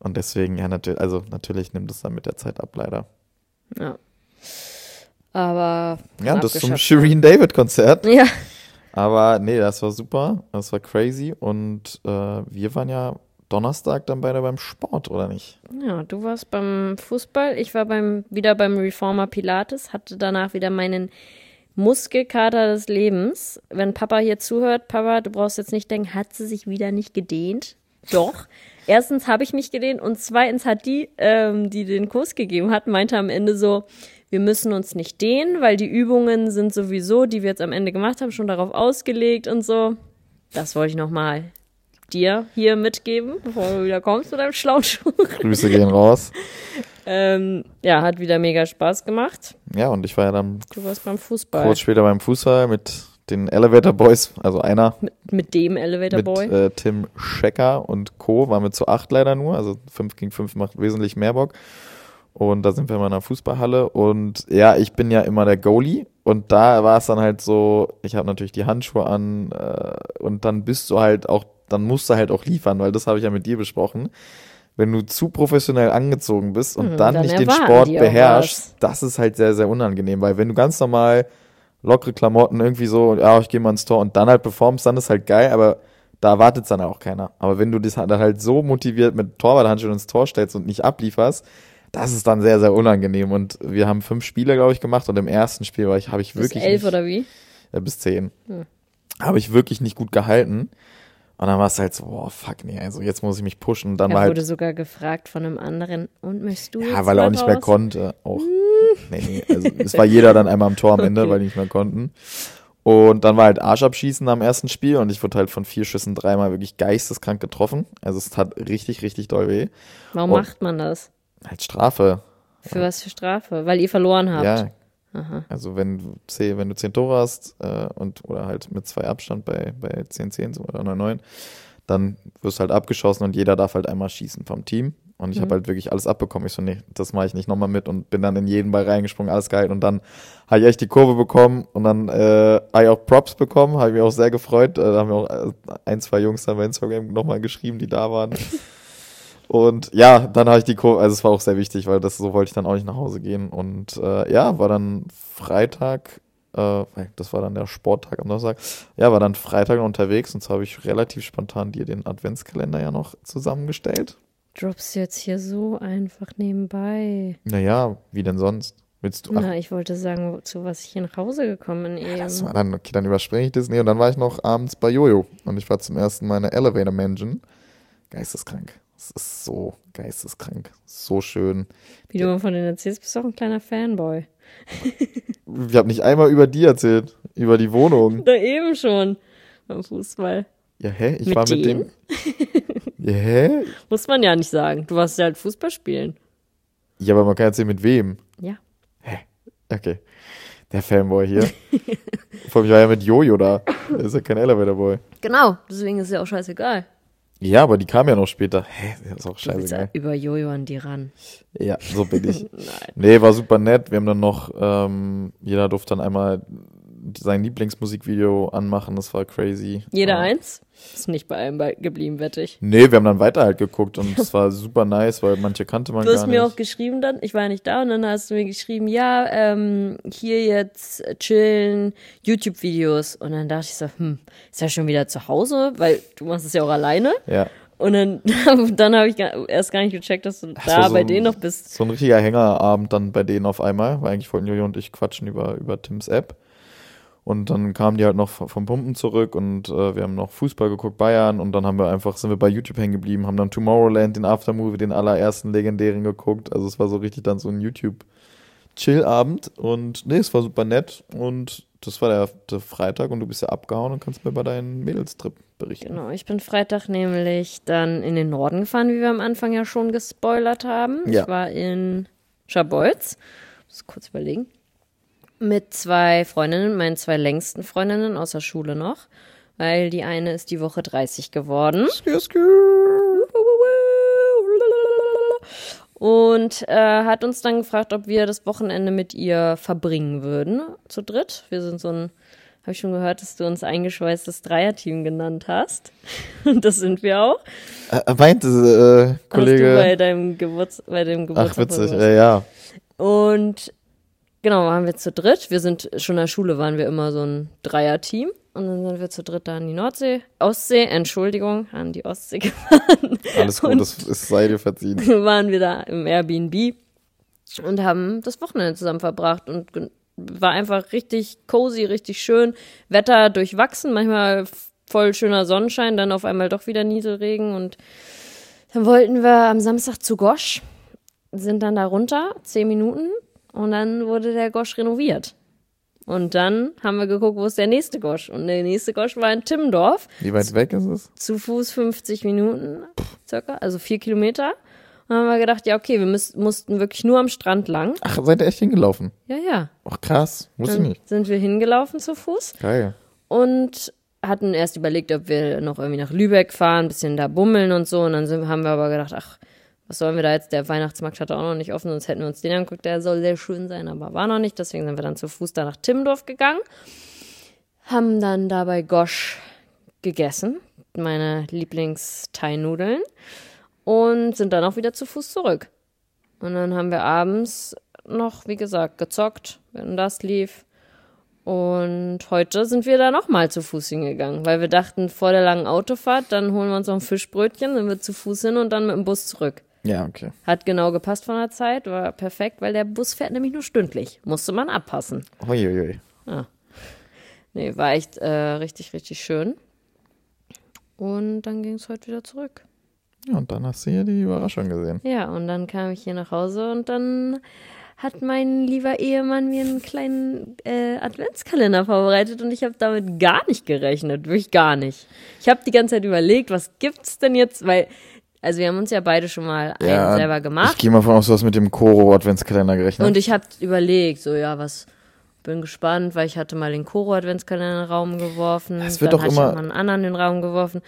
Und deswegen, ja, natürlich, also natürlich nimmt es dann mit der Zeit ab, leider. Ja. Aber. Ja, das zum. Shireen David Konzert. Ja. Aber nee, das war super. Das war crazy. Und äh, wir waren ja Donnerstag dann beide beim Sport, oder nicht? Ja, du warst beim Fußball, ich war beim, wieder beim Reformer Pilates, hatte danach wieder meinen Muskelkater des Lebens. Wenn Papa hier zuhört, Papa, du brauchst jetzt nicht denken, hat sie sich wieder nicht gedehnt? Doch. Erstens habe ich mich gedehnt und zweitens hat die, ähm, die den Kurs gegeben hat, meinte am Ende so, wir müssen uns nicht dehnen, weil die Übungen sind sowieso, die wir jetzt am Ende gemacht haben, schon darauf ausgelegt und so. Das wollte ich nochmal dir hier mitgeben, bevor du wieder kommst mit deinem schlauen Schuh. Grüße gehen raus. Ähm, ja, hat wieder mega Spaß gemacht. Ja, und ich war ja dann Du warst beim Fußball. kurz später beim Fußball mit den Elevator Boys, also einer Mit, mit dem Elevator mit Boy. äh, Tim Schecker und Co. waren wir zu acht leider nur, also fünf gegen fünf macht wesentlich mehr Bock. Und da sind wir mal in einer Fußballhalle und ja, ich bin ja immer der Goalie und da war es dann halt so, ich habe natürlich die Handschuhe an äh, und dann bist du halt auch, dann musst du halt auch liefern, weil das habe ich ja mit dir besprochen. Wenn du zu professionell angezogen bist und Hm, dann, dann nicht den Sport beherrschst, das ist halt sehr, sehr unangenehm, weil wenn du ganz normal lockere Klamotten irgendwie so, ja, ich gehe mal ins Tor und dann halt performst, dann ist halt geil, aber da erwartet dann auch keiner. Aber wenn du das dann halt so motiviert mit Torwarthandschuhen ins Tor stellst und nicht ablieferst, das ist dann sehr, sehr unangenehm. Und wir haben fünf Spiele, glaube ich, gemacht und im ersten Spiel war ich, habe ich Bis wirklich elf nicht, oder wie? äh, bis zehn, habe ich wirklich nicht gut gehalten. Und dann war es halt so, boah, fuck, nee, also jetzt muss ich mich pushen. Und dann Er war wurde halt, sogar gefragt von einem anderen. Und möchtest du ja, weil er auch nicht mehr raus? konnte, auch. Nee, nee, also es war jeder dann einmal am Tor am Ende, Okay. weil die nicht mehr konnten. Und dann war halt Arschabschießen am ersten Spiel und ich wurde halt von vier Schüssen dreimal wirklich geisteskrank getroffen. Also es tat richtig, richtig doll weh. Warum Und- macht man das? Halt Strafe. Für was für Strafe? Weil ihr verloren habt. Ja. Aha. Also wenn du zehn, wenn du zehn Tore hast äh, und oder halt mit zwei Abstand bei, bei 10-10 so oder 9-9, dann wirst du halt abgeschossen und jeder darf halt einmal schießen vom Team. Und ich Mhm. habe halt wirklich alles abbekommen. Ich so, nee, das mache ich nicht nochmal mit und bin dann in jeden Ball reingesprungen, alles geil. Und dann habe ich echt die Kurve bekommen und dann äh, habe ich auch Props bekommen, habe ich mich auch sehr gefreut. Äh, da haben mir auch äh, ein, zwei Jungs dann bei Instagram nochmal geschrieben, die da waren. Und ja, dann habe ich die Kurve, also es war auch sehr wichtig, weil das so wollte ich dann auch nicht nach Hause gehen. Und äh, ja, war dann Freitag, äh, das war dann der Sporttag am Donnerstag. Ja, war dann Freitag unterwegs und so habe ich relativ spontan dir den Adventskalender ja noch zusammengestellt. Droppst du jetzt hier so einfach nebenbei? Naja, wie denn sonst? Willst du? Ach, Na, ich wollte sagen, zu was ich hier nach Hause gekommen bin eben. das war dann, okay, dann überspringe ich das. Nee, und dann war ich noch abends bei Jojo und ich war zum ersten Mal in der Elevator Mansion. Geisteskrank. Es ist so geisteskrank. So schön. Wie du mal von denen erzählst, bist du auch ein kleiner Fanboy. Ich habe nicht einmal über die erzählt, über die Wohnung. Da eben schon. Beim Fußball. Ja, hä? Ich Mit war mit dem. Ja, hä? Muss man ja nicht sagen. Du warst ja halt Fußball spielen. Ja, aber man kann erzählen, mit wem. Ja. Okay. Der Fanboy hier. Vor allem, ich war ja mit Jojo da. Der ist ja kein Elevator Boy. Genau. Deswegen ist es ja auch scheißegal. Ja, aber die kam ja noch später. Hä, das ist auch scheißegal. über Jojo an die ran. Ja, so bin ich. Nein. Nee, war super nett. Wir haben dann noch, ähm, jeder durfte dann einmal sein Lieblingsmusikvideo anmachen. Das war crazy. Jeder Ja. eins? Ist nicht bei einem geblieben, wette ich. Nee, wir haben dann weiter halt geguckt und es war super nice, weil manche kannte man Du hast gar mir nicht. auch geschrieben dann, ich war nicht da, und dann hast du mir geschrieben, ja, ähm, hier jetzt chillen, YouTube-Videos. Und dann dachte ich so, hm, ist er schon wieder zu Hause? Weil du machst es ja auch alleine. ja, Und dann, dann habe ich gar, erst gar nicht gecheckt, dass du Das da so bei ein- denen noch bist. so ein richtiger Hängerabend dann bei denen auf einmal, weil eigentlich wollten Jojo und ich quatschen über, über Tims App. Und dann kamen die halt noch vom Pumpen zurück und äh, wir haben noch Fußball geguckt, Bayern und dann haben wir einfach, sind wir bei YouTube hängen geblieben, haben dann Tomorrowland, den Aftermovie, den allerersten legendären geguckt. Also es war so richtig dann so ein YouTube-Chill-Abend und nee, es war super nett und das war der, der Freitag und du bist ja abgehauen und kannst mir über deinen Mädelstrip berichten. Genau, ich bin Freitag nämlich dann in den Norden gefahren, wie wir am Anfang ja schon gespoilert haben. Ja. Ich war in Scharbeutz, muss kurz überlegen, mit zwei Freundinnen, meinen zwei längsten Freundinnen aus der Schule noch, weil die eine ist die Woche 30 geworden. Und äh, hat uns dann gefragt, ob wir das Wochenende mit ihr verbringen würden, zu dritt. Wir sind so ein, habe ich schon gehört, dass du uns eingeschweißtes Dreierteam genannt hast. Und das sind wir auch. Äh, meinte äh, Hast du bei Kollege. deinem, Geburts bei dem Ach, Geburtstag. witzig, verlost. äh, ja. Und genau, waren wir zu dritt. Wir sind schon in der Schule, waren wir immer so ein Dreierteam. Und dann sind wir zu dritt da an die Nordsee, Ostsee, Entschuldigung, an die Ostsee gefahren. Alles gut, das ist, sei dir verziehen. waren wir da im Airbnb und haben das Wochenende zusammen verbracht und war einfach richtig cozy, richtig schön. Wetter durchwachsen, manchmal voll schöner Sonnenschein, dann auf einmal doch wieder Nieselregen und dann wollten wir am Samstag zu Gosch, sind dann da runter, zehn Minuten und dann wurde der Gosch renoviert. Und dann haben wir geguckt, wo ist der nächste Gosch? Und der nächste Gosch war in Timmendorf Wie weit weg ist es? zu Fuß 50 Minuten circa, also vier Kilometer. Und dann haben wir gedacht, ja, okay, wir müß, mussten wirklich nur am Strand lang. Ach, seid ihr echt hingelaufen? Ja, ja. Ach, krass. Wusste ich nicht. sind wir hingelaufen zu Fuß Geil. und hatten erst überlegt, ob wir noch irgendwie nach Lübeck fahren, ein bisschen da bummeln und so. Und dann sind, haben wir aber gedacht, ach, was sollen wir da jetzt? Der Weihnachtsmarkt hatte auch noch nicht offen, sonst hätten wir uns den angeguckt. Der soll sehr schön sein, aber war noch nicht. Deswegen sind wir dann zu Fuß da nach Timmendorf gegangen. Haben dann da bei Gosch gegessen, meine Lieblings-Thai-Nudeln. Und sind dann auch wieder zu Fuß zurück. Und dann haben wir abends noch, wie gesagt, gezockt, wenn das lief. Und heute sind wir da nochmal zu Fuß hingegangen, weil wir dachten, vor der langen Autofahrt, dann holen wir uns noch ein Fischbrötchen, sind wir zu Fuß hin und dann mit dem Bus zurück. Ja, okay. Hat genau gepasst von der Zeit, war perfekt, weil der Bus fährt nämlich nur stündlich. Musste man abpassen. Uiuiui. Nee, war echt äh, richtig, richtig schön. Und dann ging es heute wieder zurück. Ja, und dann hast du hier die Überraschung gesehen. Ja, und dann kam ich hier nach Hause und dann hat mein lieber Ehemann mir einen kleinen äh, Adventskalender vorbereitet und ich habe damit gar nicht gerechnet, wirklich gar nicht. Ich habe die ganze Zeit überlegt, was gibt's denn jetzt, weil also wir haben uns ja beide schon mal einen selber Ich gemacht gehe mal von aus, du hast mit dem Koro Adventskalender gerechnet. und ich habe überlegt, so ja, was bin gespannt, weil ich hatte mal den Koro Adventskalender in den Raum geworfen, Es wird dann doch hatte immer- ich mal einen anderen in den Raum geworfen.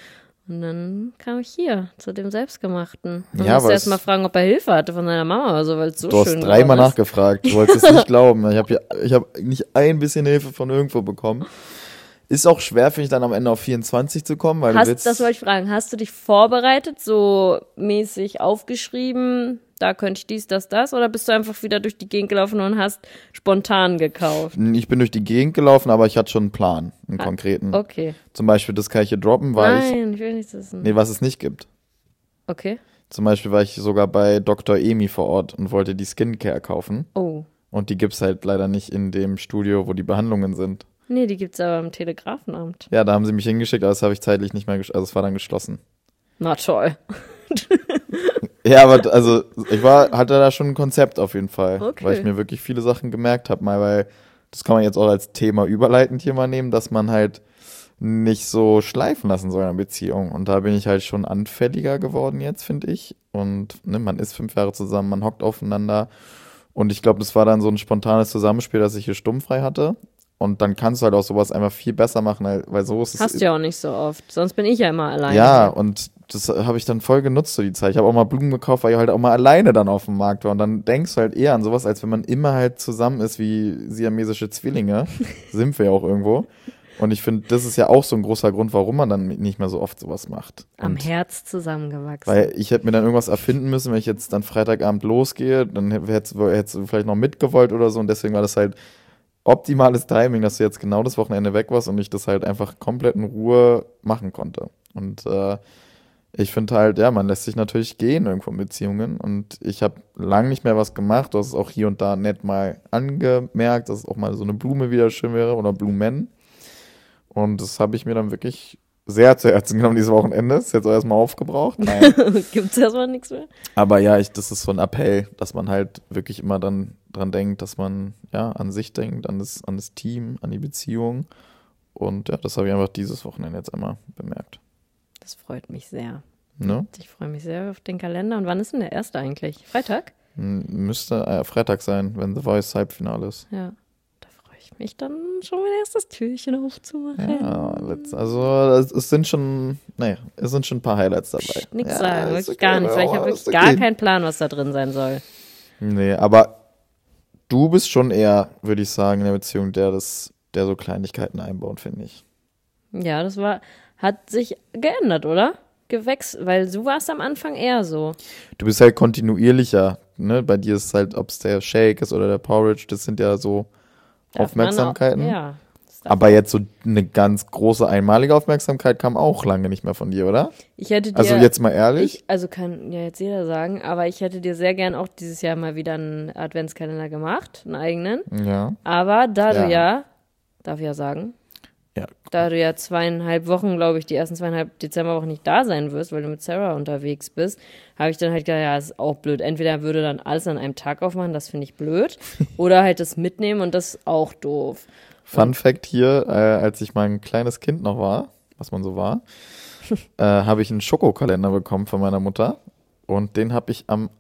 Und dann kam ich hier zu dem selbstgemachten. Man Ja, musste erst mal fragen, ob er Hilfe hatte von seiner Mama oder so, weil es so du hast schön dreimal nachgefragt. Du wolltest es nicht glauben. Ich habe ich hab nicht ein bisschen Hilfe von irgendwo bekommen. Ist auch schwer, finde ich, dann am Ende auf 24 zu kommen, weil du Hast, willst. das wollte ich fragen. Hast du dich vorbereitet, so mäßig aufgeschrieben, da könnte ich dies, das, das? Oder bist du einfach wieder durch die Gegend gelaufen und hast spontan gekauft? ich bin durch die Gegend gelaufen, aber ich hatte schon einen Plan, einen Ah, konkreten. Okay. Zum Beispiel, das kann ich hier droppen, weil ich. Nein, ich will nicht wissen. Nee, was es nicht gibt. Okay. Zum Beispiel war ich sogar bei Dr. Emi vor Ort und wollte die Skincare kaufen. Oh. Und die gibt's halt leider nicht in dem Studio, wo die Behandlungen sind. Nee, die gibt's aber im Telegrafenamt. Ja, da haben sie mich hingeschickt, aber das habe ich zeitlich nicht mehr, also es war dann geschlossen. Na toll. Ja, aber also ich war, hatte da schon ein Konzept auf jeden Fall, Okay. weil ich mir wirklich viele Sachen gemerkt habe, mal weil das kann man jetzt auch als Thema überleitend hier mal nehmen, dass man halt nicht so schleifen lassen soll in einer Beziehung. Und da bin ich halt schon anfälliger geworden jetzt, finde ich. Und ne, man ist fünf Jahre zusammen, man hockt aufeinander. Und ich glaube, das war dann so ein spontanes Zusammenspiel, dass ich hier stummfrei hatte. Und dann kannst du halt auch sowas einfach viel besser machen, weil weil so ist es. Hast du ja auch nicht so oft. Sonst bin ich ja immer alleine. Ja, und das habe ich dann voll genutzt, so die Zeit. Ich habe auch mal Blumen gekauft, weil ich halt auch mal alleine dann auf dem Markt war. Und dann denkst du halt eher an sowas, als wenn man immer halt zusammen ist wie siamesische Zwillinge. Sind wir ja auch irgendwo. Und ich finde, das ist ja auch so ein großer Grund, warum man dann nicht mehr so oft sowas macht. Am Und Herz zusammengewachsen. weil ich hätte mir dann irgendwas erfinden müssen, wenn ich jetzt dann Freitagabend losgehe, dann hättest du vielleicht noch mitgewollt oder so. Und deswegen war das halt optimales Timing, dass du jetzt genau das Wochenende weg warst und ich das halt einfach komplett in Ruhe machen konnte. Und äh, ich finde halt, ja, man lässt sich natürlich gehen irgendwo in Beziehungen. Und ich habe lang nicht mehr was gemacht. Du hast es auch hier und da nett mal angemerkt, dass auch mal so eine Blume wieder schön wäre oder Blumen. Und das habe ich mir dann wirklich sehr zu Herzen genommen dieses Wochenende. Ist jetzt auch erstmal aufgebraucht. Nein. Gibt's erstmal nichts mehr? Aber ja, ich, das ist so ein Appell, dass man halt wirklich immer dann dran denkt, dass man ja an sich denkt, an das, an das Team, an die Beziehung. Und ja, das habe ich einfach dieses Wochenende jetzt einmal bemerkt. Das freut mich sehr. Ne? Ich freue mich sehr auf den Kalender. Und wann ist denn der erste eigentlich? Freitag? M- Müsste äh, Freitag sein, wenn The Voice Halbfinale ist. Ja. Ich mich dann schon mein erstes Türchen aufzumachen. Ja, also es, es sind schon, naja, es sind schon ein paar Highlights dabei. Psst, nix ja, sagen, wirklich okay, gar nichts, weil ich habe wirklich gar okay. keinen Plan, was da drin sein soll. Nee, aber du bist schon eher, würde ich sagen, in der Beziehung, der das, der so Kleinigkeiten einbaut, finde ich. Ja, das war, hat sich geändert, oder? Gewechselt, weil du warst am Anfang eher so. Du bist halt kontinuierlicher, ne? Bei dir ist halt, ob es der Shake ist oder der Porridge, das sind ja so Darf Aufmerksamkeiten. Auch, ja. Aber jetzt so eine ganz große einmalige Aufmerksamkeit kam auch lange nicht mehr von dir, oder? Ich hätte dir, Also jetzt mal ehrlich. ich, also kann ja jetzt jeder sagen, aber ich hätte dir sehr gern auch dieses Jahr mal wieder einen Adventskalender gemacht, einen eigenen. ja. Aber da Ja. du ja, darf ich ja sagen. Da du ja zweieinhalb Wochen, glaube ich, die ersten zweieinhalb Dezemberwochen nicht da sein wirst, weil du mit Sarah unterwegs bist, habe ich dann halt gedacht, ja, das ist auch blöd. Entweder würde dann alles an einem Tag aufmachen, das finde ich blöd, oder halt das mitnehmen und das ist auch doof. Fun Fact hier, äh, als ich mal ein kleines Kind noch war, was man so war, äh, habe ich einen Schokokalender bekommen von meiner Mutter. Und den habe ich am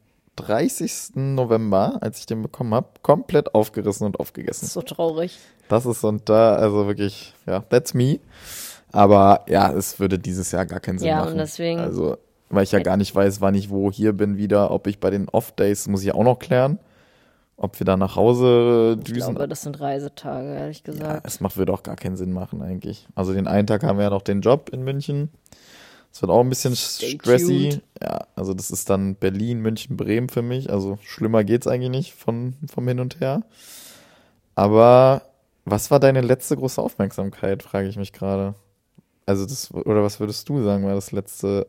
30. November, als ich den bekommen habe, komplett aufgerissen und Das aufgegessen. ist so traurig. Das ist und da, also wirklich, ja, that's me. Aber ja, es würde dieses Jahr gar keinen Sinn Ja, machen. und deswegen- Also, weil ich ja gar nicht weiß, wann ich wo hier bin wieder, ob ich bei den Off-Days, muss ich auch noch klären, ob wir da nach Hause Ich düsen. glaube, das sind Reisetage, ehrlich Ja, gesagt. es macht, würde auch gar keinen Sinn machen eigentlich. Also den einen Tag haben wir ja noch den Job in München. Das wird auch ein bisschen Stay stressy. tuned. Ja, also das ist dann Berlin, München, Bremen für mich. Also schlimmer geht's eigentlich nicht von, vom Hin und Her. Aber was war deine letzte große Aufmerksamkeit, frage ich mich gerade. Also das, oder was würdest du sagen, war das letzte,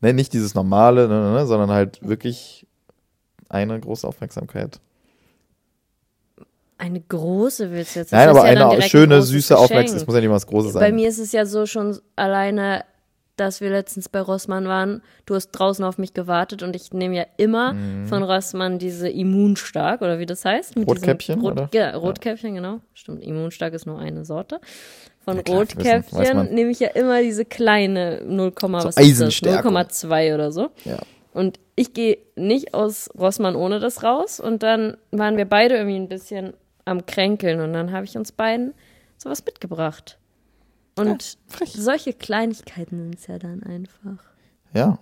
ne, nicht dieses normale, ne, ne, ne, sondern halt wirklich eine große Aufmerksamkeit. Eine große willst du jetzt? Nein, Das ist aber ja eine schöne, süße Geschenk. Aufmerksamkeit. Es muss ja nicht mal was Großes sein. Bei mir ist es ja so schon alleine, dass wir letztens bei Rossmann waren. Du hast draußen auf mich gewartet und ich nehme ja immer Mhm. von Rossmann diese Immunstark oder wie das heißt. Rotkäppchen, Rot, oder? Ja, Rotkäppchen, genau. Stimmt, Immunstark ist nur eine Sorte. Von Ja, klar, wissen, weiß Rotkäppchen nehme ich ja immer diese kleine 0, So was ist das? Eisenstärkung. 0,2 oder so. Ja. Und ich gehe nicht aus Rossmann ohne das raus. Und dann waren wir beide irgendwie ein bisschen am Kränkeln. Und dann habe ich uns beiden sowas mitgebracht. Und frech. solche Kleinigkeiten sind es ja dann einfach. Ja.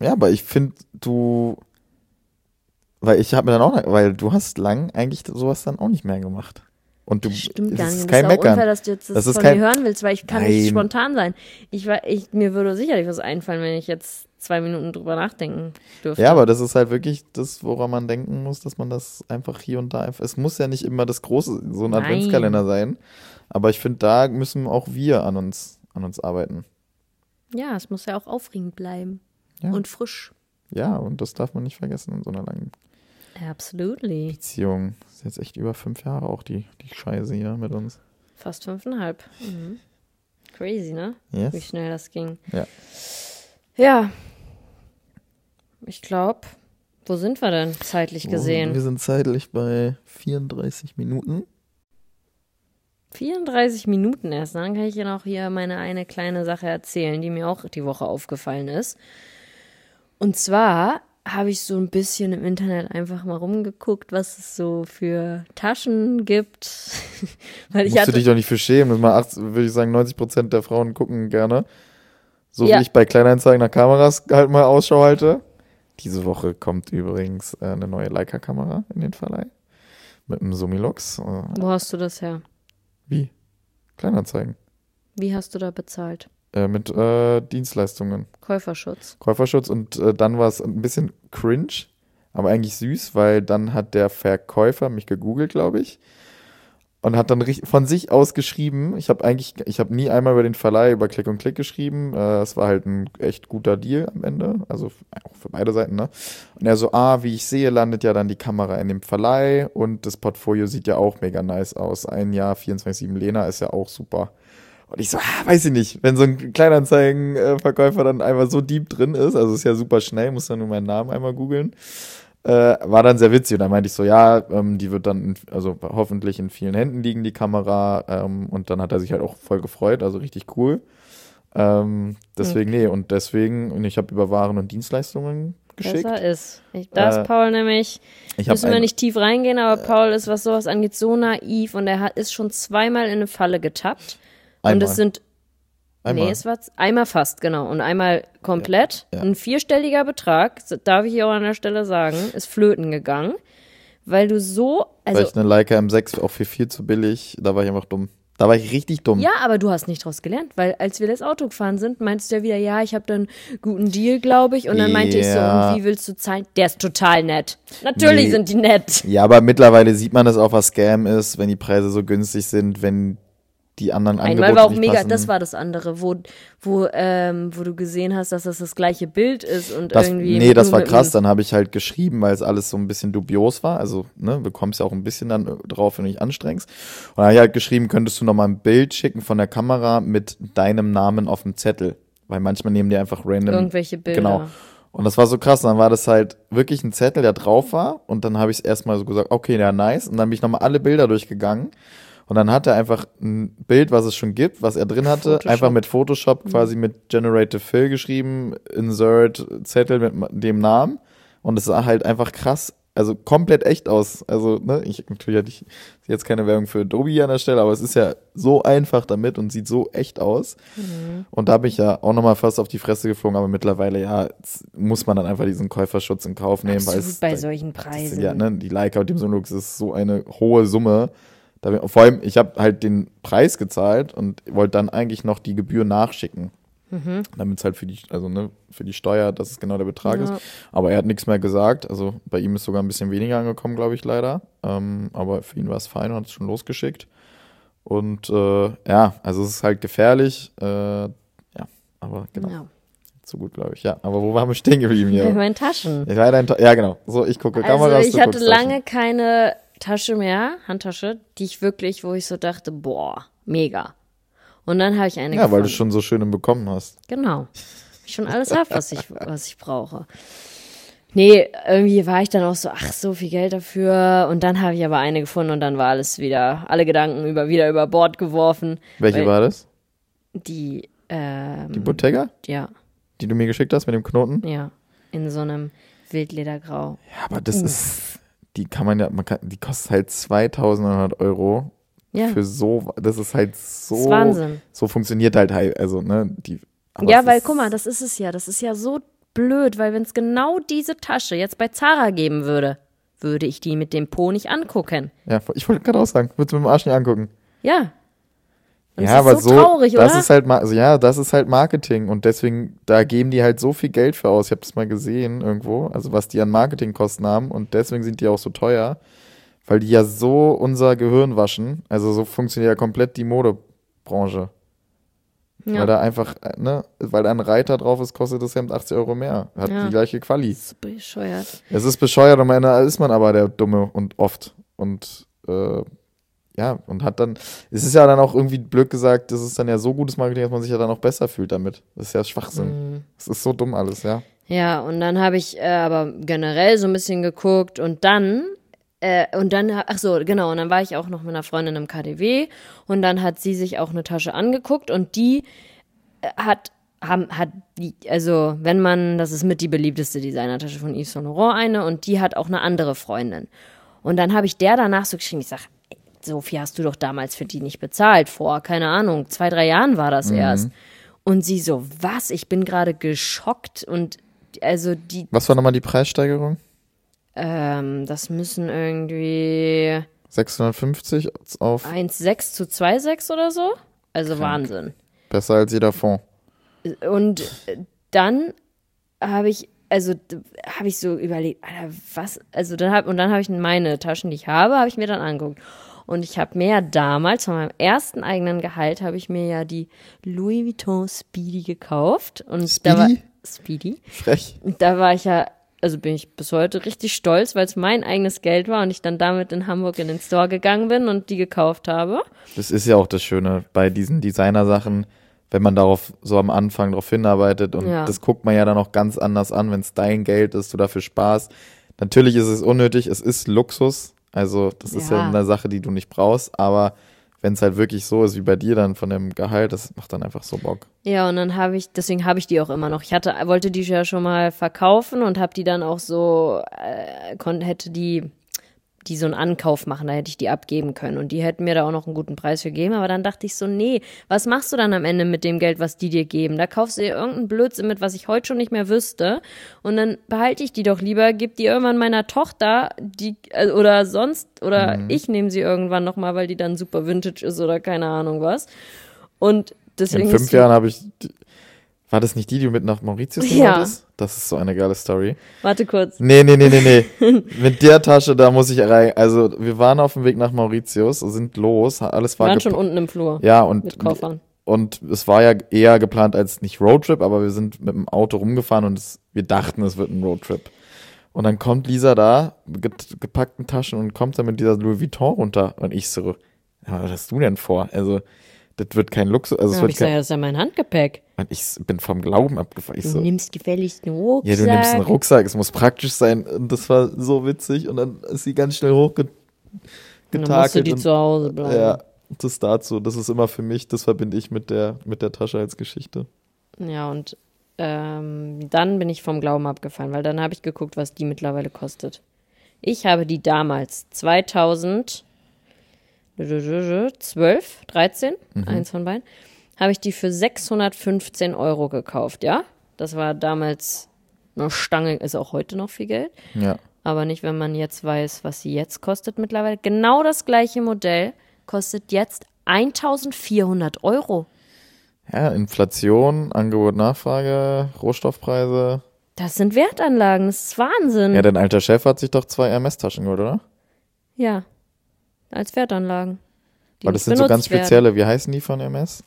Ja, aber ich finde, du. Weil ich habe mir dann auch, weil du hast lang eigentlich sowas dann auch nicht mehr gemacht. Und du, Stimmt gar ist nicht. Und kein das ist auch unfair, Meckern. dass du jetzt das, Das ist von kein- mir hören willst, weil ich kann nicht Nein. spontan sein. Ich, war- ich, mir würde sicherlich was einfallen, wenn ich jetzt zwei Minuten drüber nachdenken dürfte. Ja, aber das ist halt wirklich das, woran man denken muss, dass man das einfach hier und da einfach. Es muss ja nicht immer das große, so ein Nein. Adventskalender sein. Aber ich finde, da müssen auch wir an uns, an uns arbeiten. ja, es muss ja auch aufregend bleiben. Ja. Und frisch. Ja, und das darf man nicht vergessen in so einer langen Absolutely. Beziehung. Das ist jetzt echt über fünf Jahre auch die, die Scheiße hier mit uns. Fast fünfeinhalb. Mhm. Crazy, ne? Wie Yes? schnell das ging. Ja. Ja. Ich glaube, wo sind wir denn zeitlich Wir gesehen? sind zeitlich bei 34 Minuten. 34 Minuten erst. Dann kann ich dir noch hier meine eine kleine Sache erzählen, die mir auch die Woche aufgefallen ist. Und zwar habe ich so ein bisschen im Internet einfach mal rumgeguckt, was es so für Taschen gibt. Weil ich Musst du hatte, dich doch nicht für schämen. Mal acht- würde ich sagen, 90 Prozent der Frauen gucken gerne So Ja. wie ich bei Kleinanzeigen nach Kameras halt mal Ausschau halte. Diese Woche kommt übrigens äh, eine neue Leica-Kamera in den Verleih. Mit einem Summilux. Äh, Wo hast du das her? Wie? Kleinanzeigen. Wie hast du da bezahlt? Äh, mit äh, Dienstleistungen. Käuferschutz. Käuferschutz und äh, dann war es ein bisschen cringe, aber eigentlich süß, weil dann hat der Verkäufer mich gegoogelt, glaube ich, und hat dann von sich aus geschrieben. Ich habe eigentlich, ich habe nie einmal über den Verleih über Klick und Klick geschrieben. Äh, Es war halt ein echt guter Deal am Ende, also auch für beide Seiten. Ne? Und er so, ah, wie ich sehe, landet ja dann die Kamera in dem Verleih und das Portfolio sieht ja auch mega nice aus. Ein Jahr 24/7 Lena ist ja auch super. Und ich so, ah, weiß ich nicht, wenn so ein Kleinanzeigenverkäufer dann einfach so deep drin ist, also ist ja super schnell, muss dann nur meinen Namen einmal googeln, äh, war dann sehr witzig. Und dann meinte ich so, ja, ähm, die wird dann, in, also hoffentlich in vielen Händen liegen, die Kamera. Ähm, und dann hat er sich halt auch voll gefreut, also richtig cool. Ähm, deswegen, nee, und deswegen, und ich habe über Waren und Dienstleistungen geschickt. Besser ist. Ich, da ist Äh, Paul nämlich, Ich müssen wir nicht tief reingehen, aber Paul ist, was sowas angeht, so naiv und er hat, ist schon zweimal in eine Falle getappt. Und Einmal. es sind, einmal. nee, es war einmal fast, genau. Und einmal komplett. Ja, ja. Ein vierstelliger Betrag, darf ich hier auch an der Stelle sagen, ist flöten gegangen. Weil du so, also weil ich eine Leica M6 auch für viel zu billig, da war ich einfach dumm. Da war ich richtig dumm. Ja, aber du hast nicht draus gelernt, weil als wir das Auto gefahren sind, meinst du ja wieder, ja, ich habe dann guten Deal, glaube ich. Und dann meinte ich so, Ja. wie willst du zahlen? Der ist total nett. Natürlich Nee. sind die nett. Ja, aber mittlerweile sieht man das auch, was Scam ist, wenn die Preise so günstig sind, wenn die anderen Angebote Einmal war auch mega, passen. das war das andere, wo, wo, ähm, wo du gesehen hast, dass das das gleiche Bild ist und Das, irgendwie. nee, das war krass. Dann habe ich halt geschrieben, weil es alles so ein bisschen dubios war. Also, ne, bekommst ja auch ein bisschen dann äh, drauf, wenn du dich anstrengst. Und dann habe ich halt geschrieben, könntest du noch mal ein Bild schicken von der Kamera mit deinem Namen auf dem Zettel. Weil manchmal nehmen die einfach random. Irgendwelche Bilder. Genau. Und das war so krass. Und dann war das halt wirklich ein Zettel, der drauf war. Und dann habe ich es erstmal so gesagt, okay, ja, nice. Und dann bin ich nochmal alle Bilder durchgegangen. Und dann hat er einfach ein Bild, was es schon gibt, was er drin hatte, Photoshop. einfach mit Photoshop quasi mit Generative Fill geschrieben, Insert Zettel mit dem Namen. Und es sah halt einfach krass, also komplett echt aus. Also, ne, ich natürlich hatte ich jetzt keine Werbung für Adobe an der Stelle, aber es ist ja so einfach damit und sieht so echt aus. Und da bin ich ja auch nochmal fast auf die Fresse geflogen, aber mittlerweile, ja, muss man dann einfach diesen Käuferschutz in Kauf nehmen, weil Absolut es bei solchen Preisen. ja, ne, die Leica und dem Sonlux ist so eine hohe Summe. Vor allem, ich habe halt den Preis gezahlt und wollte dann eigentlich noch die Gebühr nachschicken. Mhm. Damit es halt für die, also ne, für die Steuer, dass es genau der Betrag Ja. ist. Aber er hat nichts mehr gesagt. Also bei ihm ist sogar ein bisschen weniger angekommen, glaube ich, leider. Ähm, aber für ihn war es fein und hat es schon losgeschickt. Und äh, ja, also es ist halt gefährlich. Äh, ja, aber genau, Ja. so gut, glaube ich. Ja, aber wo waren wir stehen geblieben hier? meinen Taschen. Ich war dein Ta- ja, genau. So, ich gucke Also Kameras, ich hatte guckst Taschen. lange keine Tasche mehr, Handtasche, die ich wirklich, wo ich so dachte, boah, mega. Und dann habe ich eine Ja, weil gefunden. du schon so schön im Bekommen hast. Genau. Ich schon alles habe, was ich, was ich brauche. Nee, irgendwie war ich dann auch so, ach, so viel Geld dafür. Und dann habe ich aber eine gefunden und dann war alles wieder, alle Gedanken über, wieder über Bord geworfen. Welche Weil- war das? Die, ähm, Die Bottega, ja, die du mir geschickt hast mit dem Knoten? ja, in so einem Wildledergrau. Ja, aber das ist, die kann man ja, man kann, die kostet halt 2900 Euro Ja, für so, das ist halt so, das ist Wahnsinn. so funktioniert halt halt, also, ne, die. Ja, es weil guck mal, das ist es ja. Das ist ja so blöd, weil wenn es genau diese Tasche jetzt bei Zara geben würde, würde ich die mit dem Po nicht angucken. Ja, ich wollte gerade auch sagen, würdest du mit dem Arsch nicht angucken. Ja. Und ja, das aber ist so, traurig, das oder? ist halt, also ja, das ist halt Marketing und deswegen, da geben die halt so viel Geld für aus. Ich habe das mal gesehen irgendwo, also was die an Marketingkosten haben und deswegen sind die auch so teuer, weil die ja so unser Gehirn waschen. Also so funktioniert ja komplett die Modebranche. Weil ja. da einfach, äh, ne, weil da ein Reiter drauf ist, kostet das Hemd 80 Euro mehr. Hat Ja. die gleiche Quali. Das ist bescheuert. Es ist bescheuert und am Ende ist man aber der Dumme und oft. Und äh, ja, und hat dann, es ist ja dann auch irgendwie blöd gesagt, das ist dann ja so gutes Marketing, dass man sich ja dann auch besser fühlt damit. Das ist ja Schwachsinn. Es ist so dumm alles, ja. Ja, und dann habe ich äh, aber generell so ein bisschen geguckt und dann, äh, und dann, ach so, genau, und dann war ich auch noch mit einer Freundin im KDW und dann hat sie sich auch eine Tasche angeguckt und die äh, hat, haben, hat, die, also wenn man, das ist mit die beliebteste Designertasche von Yves Saint Laurent eine und die hat auch eine andere Freundin. Und dann habe ich der danach so geschrieben, ich sag, ey, so viel hast du doch damals für die nicht bezahlt, vor, keine Ahnung, zwei, drei Jahren war das erst. Und sie so, was? Ich bin gerade geschockt und also die, Was war nochmal die Preissteigerung? ähm, das müssen irgendwie 650 auf 1,6 zu 2,6 oder so. Also Wahnsinn. besser als jeder Fonds. Und dann habe ich, also habe ich so überlegt, Alter, was, also dann hab, und dann habe ich meine Taschen, die ich habe, habe ich mir dann angeguckt. Und ich habe mir ja damals, von meinem ersten eigenen Gehalt, habe ich mir ja die Louis Vuitton Speedy gekauft. Und Da war, Speedy? Speedy. Frech. Und da war ich ja, also bin ich bis heute richtig stolz, weil es mein eigenes Geld war und ich dann damit in Hamburg in den Store gegangen bin und die gekauft habe. Das ist ja auch das Schöne bei diesen Designer-Sachen, wenn man darauf so am Anfang darauf hinarbeitet und Ja. das guckt man ja dann auch ganz anders an, wenn es dein Geld ist, du dafür Spaß. Natürlich ist es unnötig, es ist Luxus, also das ist ja Ja. eine Sache, die du nicht brauchst, aber wenn es halt wirklich so ist wie bei dir dann von dem Gehalt, das macht dann einfach so Bock. Ja, und dann habe ich, deswegen habe ich die auch immer noch. Ich hatte, wollte die ja schon mal verkaufen und habe die dann auch so, äh, kon, hätte die, die so einen Ankauf machen, da hätte ich die abgeben können. Und die hätten mir da auch noch einen guten Preis für gegeben. Aber dann dachte ich so, nee, was machst du dann am Ende mit dem Geld, was die dir geben? Da kaufst du dir irgendeinen Blödsinn mit, was ich heute schon nicht mehr wüsste. Und dann behalte ich die doch lieber, gib die irgendwann meiner Tochter, die, äh, oder sonst, oder ich nehme sie irgendwann nochmal, weil die dann super vintage ist oder keine Ahnung was. Und deswegen In fünf Jahren habe ich, war das nicht die, die mit nach Mauritius Ja. bist? Das ist so eine geile Story. Warte kurz. Nee, nee, nee, nee, nee. Mit der Tasche, da muss ich rein. Also, wir waren auf dem Weg nach Mauritius, sind los, alles Wir war waren gep- schon unten im Flur. Ja, und Mit Koffern. und es war ja eher geplant als nicht Roadtrip, aber wir sind mit dem Auto rumgefahren und es, wir dachten, es wird ein Roadtrip. Und dann kommt Lisa da, mit gepackten Taschen und kommt dann mit dieser Louis Vuitton runter. Und ich so, ja, was hast du denn vor? Also, das wird kein Luxus, also es Dann hab wird ich kein, ja, das ist ja mein Handgepäck. Und ich bin vom Glauben abgefallen. Du so, nimmst gefälligst einen Rucksack. ja, du nimmst einen Rucksack, es muss praktisch sein. Und das war so witzig. Und dann ist sie ganz schnell Und dann musst du hochgetakelt. die und- zu Hause bleiben. ja, das dazu. Das ist immer für mich, das verbinde ich mit der, mit der Tasche als Geschichte. Ja, und ähm, dann bin ich vom Glauben abgefallen, weil dann habe ich geguckt, was die mittlerweile kostet. Ich habe die damals 2012, 13, eins von beiden, habe ich die für 615 Euro gekauft, ja? Das war damals eine Stange, ist auch heute noch viel Geld. Ja. Aber nicht, wenn man jetzt weiß, was sie jetzt kostet mittlerweile. Genau das gleiche Modell kostet jetzt 1400 Euro. Ja, Inflation, Angebot, Nachfrage, Rohstoffpreise. Das sind Wertanlagen, das ist Wahnsinn. Ja, dein alter Chef hat sich doch zwei Hermes-Taschen geholt, oder? Ja, als Wertanlagen. Die Weil das sind so ganz benutzt werden. spezielle, wie heißen die von Hermes?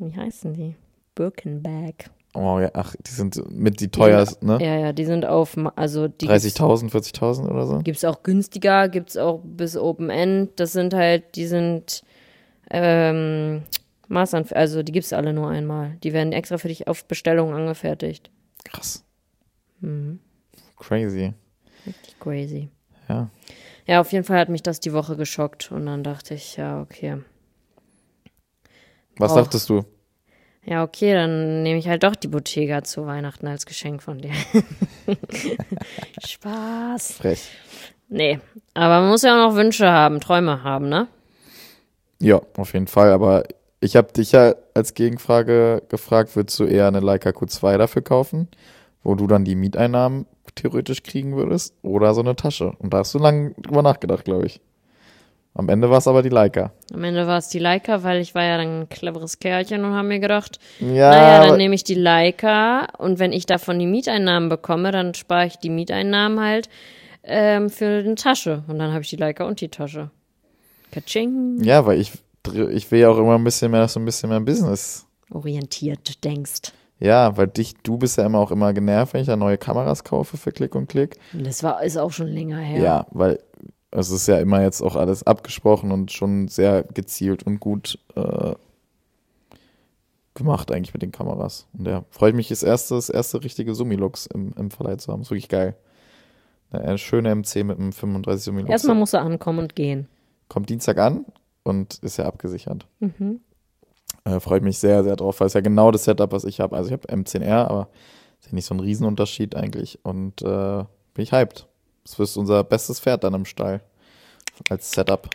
Wie heißen die? Birkenbag. Oh ja, ach, die sind mit die teuersten, ne? Ja, ja, die sind auf, also die 30.000, 40.000 oder so? Gibt's auch günstiger, gibt's auch bis Open End. Das sind halt, die sind ähm, Maßanf also die gibt's alle nur einmal. Die werden extra für dich auf Bestellung angefertigt. Krass. Mhm. Crazy. Richtig crazy. Ja. Ja, auf jeden Fall hat mich das die Woche geschockt und dann dachte ich, ja, okay. Was Och. dachtest du? Ja, okay, dann nehme ich halt doch die Bottega zu Weihnachten als Geschenk von dir. Spaß. Frech. Nee, aber man muss ja auch noch Wünsche haben, Träume haben, ne? Ja, auf jeden Fall. Aber ich habe dich ja als Gegenfrage gefragt, würdest du eher eine Leica Q2 dafür kaufen, wo du dann die Mieteinnahmen theoretisch kriegen würdest, oder so eine Tasche? Und da hast du lange drüber nachgedacht, glaube ich. Am Ende war es aber die Leica. Am Ende war es die Leica, weil ich war ja dann ein cleveres Kerlchen und habe mir gedacht, Ja, naja, dann nehme ich die Leica und wenn ich davon die Mieteinnahmen bekomme, dann spare ich die Mieteinnahmen halt ähm, für eine Tasche. Und dann habe ich die Leica und die Tasche. Katsching. ja, weil ich, ich will ja auch immer ein bisschen mehr, dass du ein bisschen mehr Business. Orientiert denkst. Ja, weil dich, du bist ja immer auch immer genervt, wenn ich da neue Kameras kaufe für Klick und Klick. Und Das war, ist auch schon länger her. Ja, weil es ist ja immer jetzt auch alles abgesprochen und schon sehr gezielt und gut äh, gemacht eigentlich mit den Kameras. Und ja, freut mich, das erste, das erste richtige Summilux im, im Verleih zu haben. Ist wirklich geil. Eine schöne MC mit einem 35 Summilux. Erstmal muss er ankommen und gehen. Kommt Dienstag an und ist ja abgesichert. Äh, freut mich sehr, sehr drauf, weil es ja genau das Setup, was ich habe. Also ich habe M10R, aber ist ja nicht so ein Riesenunterschied eigentlich. Und äh, bin ich hyped. Das wird unser bestes Pferd dann im Stall. Als Setup.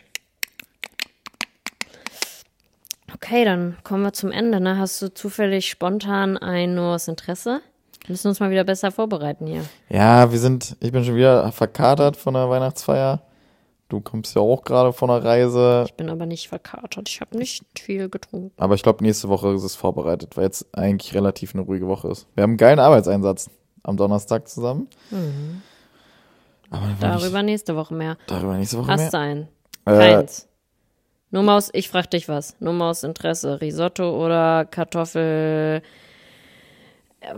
Okay, dann kommen wir zum Ende. Ne? Hast du zufällig spontan ein aus Interesse? Wir müssen uns mal wieder besser vorbereiten hier. Ja, wir sind, ich bin schon wieder verkatert von der Weihnachtsfeier. Du kommst ja auch gerade von der Reise. Ich bin aber nicht verkatert. Ich habe nicht viel getrunken. Aber ich glaube, nächste Woche ist es vorbereitet, weil jetzt eigentlich relativ eine ruhige Woche ist. Wir haben einen geilen Arbeitseinsatz am Donnerstag zusammen. Aber Darüber nächste Woche mehr. ich, darüber nächste Woche Hast mehr. du einen? Äh, Keins. Nur mal aus, ich frag dich was. Nur mal aus Interesse. Risotto oder Kartoffel.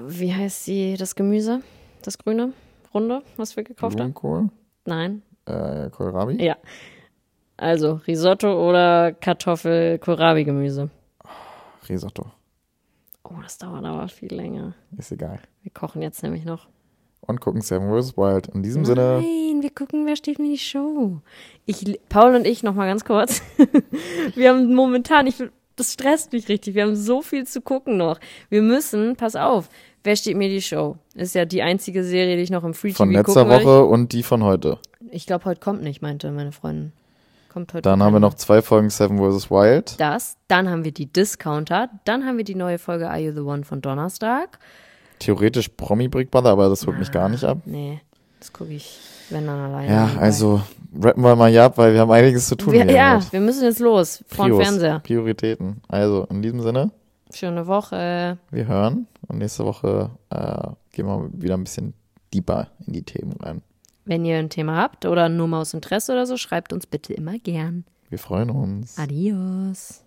Wie heißt sie, das Gemüse? Das grüne? Runde, was wir gekauft haben? Blumenkohl, Nein. äh, Kohlrabi. Ja. Also, Risotto oder Kartoffel Kohlrabi Gemüse. Risotto. Oh, das dauert aber viel länger. Ist egal. Wir kochen jetzt nämlich noch. Und gucken Seven vs. Wild. In diesem Sinne, Nein, wir gucken, wer steht mir die Show. Ich, Paul und ich noch mal ganz kurz. wir haben momentan, ich, das stresst mich richtig. Wir haben so viel zu gucken noch. Wir müssen, pass auf, wer steht mir die Show? Ist ja die einzige Serie, die ich noch im Free von TV letzter gucken. Woche und die von heute. Ich glaube, heute kommt nicht, meinte meine Freundin. Kommt heute. Dann haben wir noch zwei Folgen Seven vs. Wild. das. Dann haben wir die Discounter. Dann haben wir die neue Folge Are You the One von Donnerstag. Theoretisch Promi Big Brother, aber das holt mich gar nicht ab. Nee, das gucke ich, wenn dann alleine. Ja, nebenbei. also rappen wir mal ja ab, weil wir haben einiges zu tun. Wir, hier ja, heute. wir müssen jetzt los. Vor dem Fernseher. Prioritäten. Also in diesem Sinne, Schöne Woche. wir hören und nächste Woche äh, gehen wir wieder ein bisschen deeper in die Themen rein. Wenn ihr ein Thema habt oder nur mal aus Interesse oder so, schreibt uns bitte immer gern. Wir freuen uns. Adios.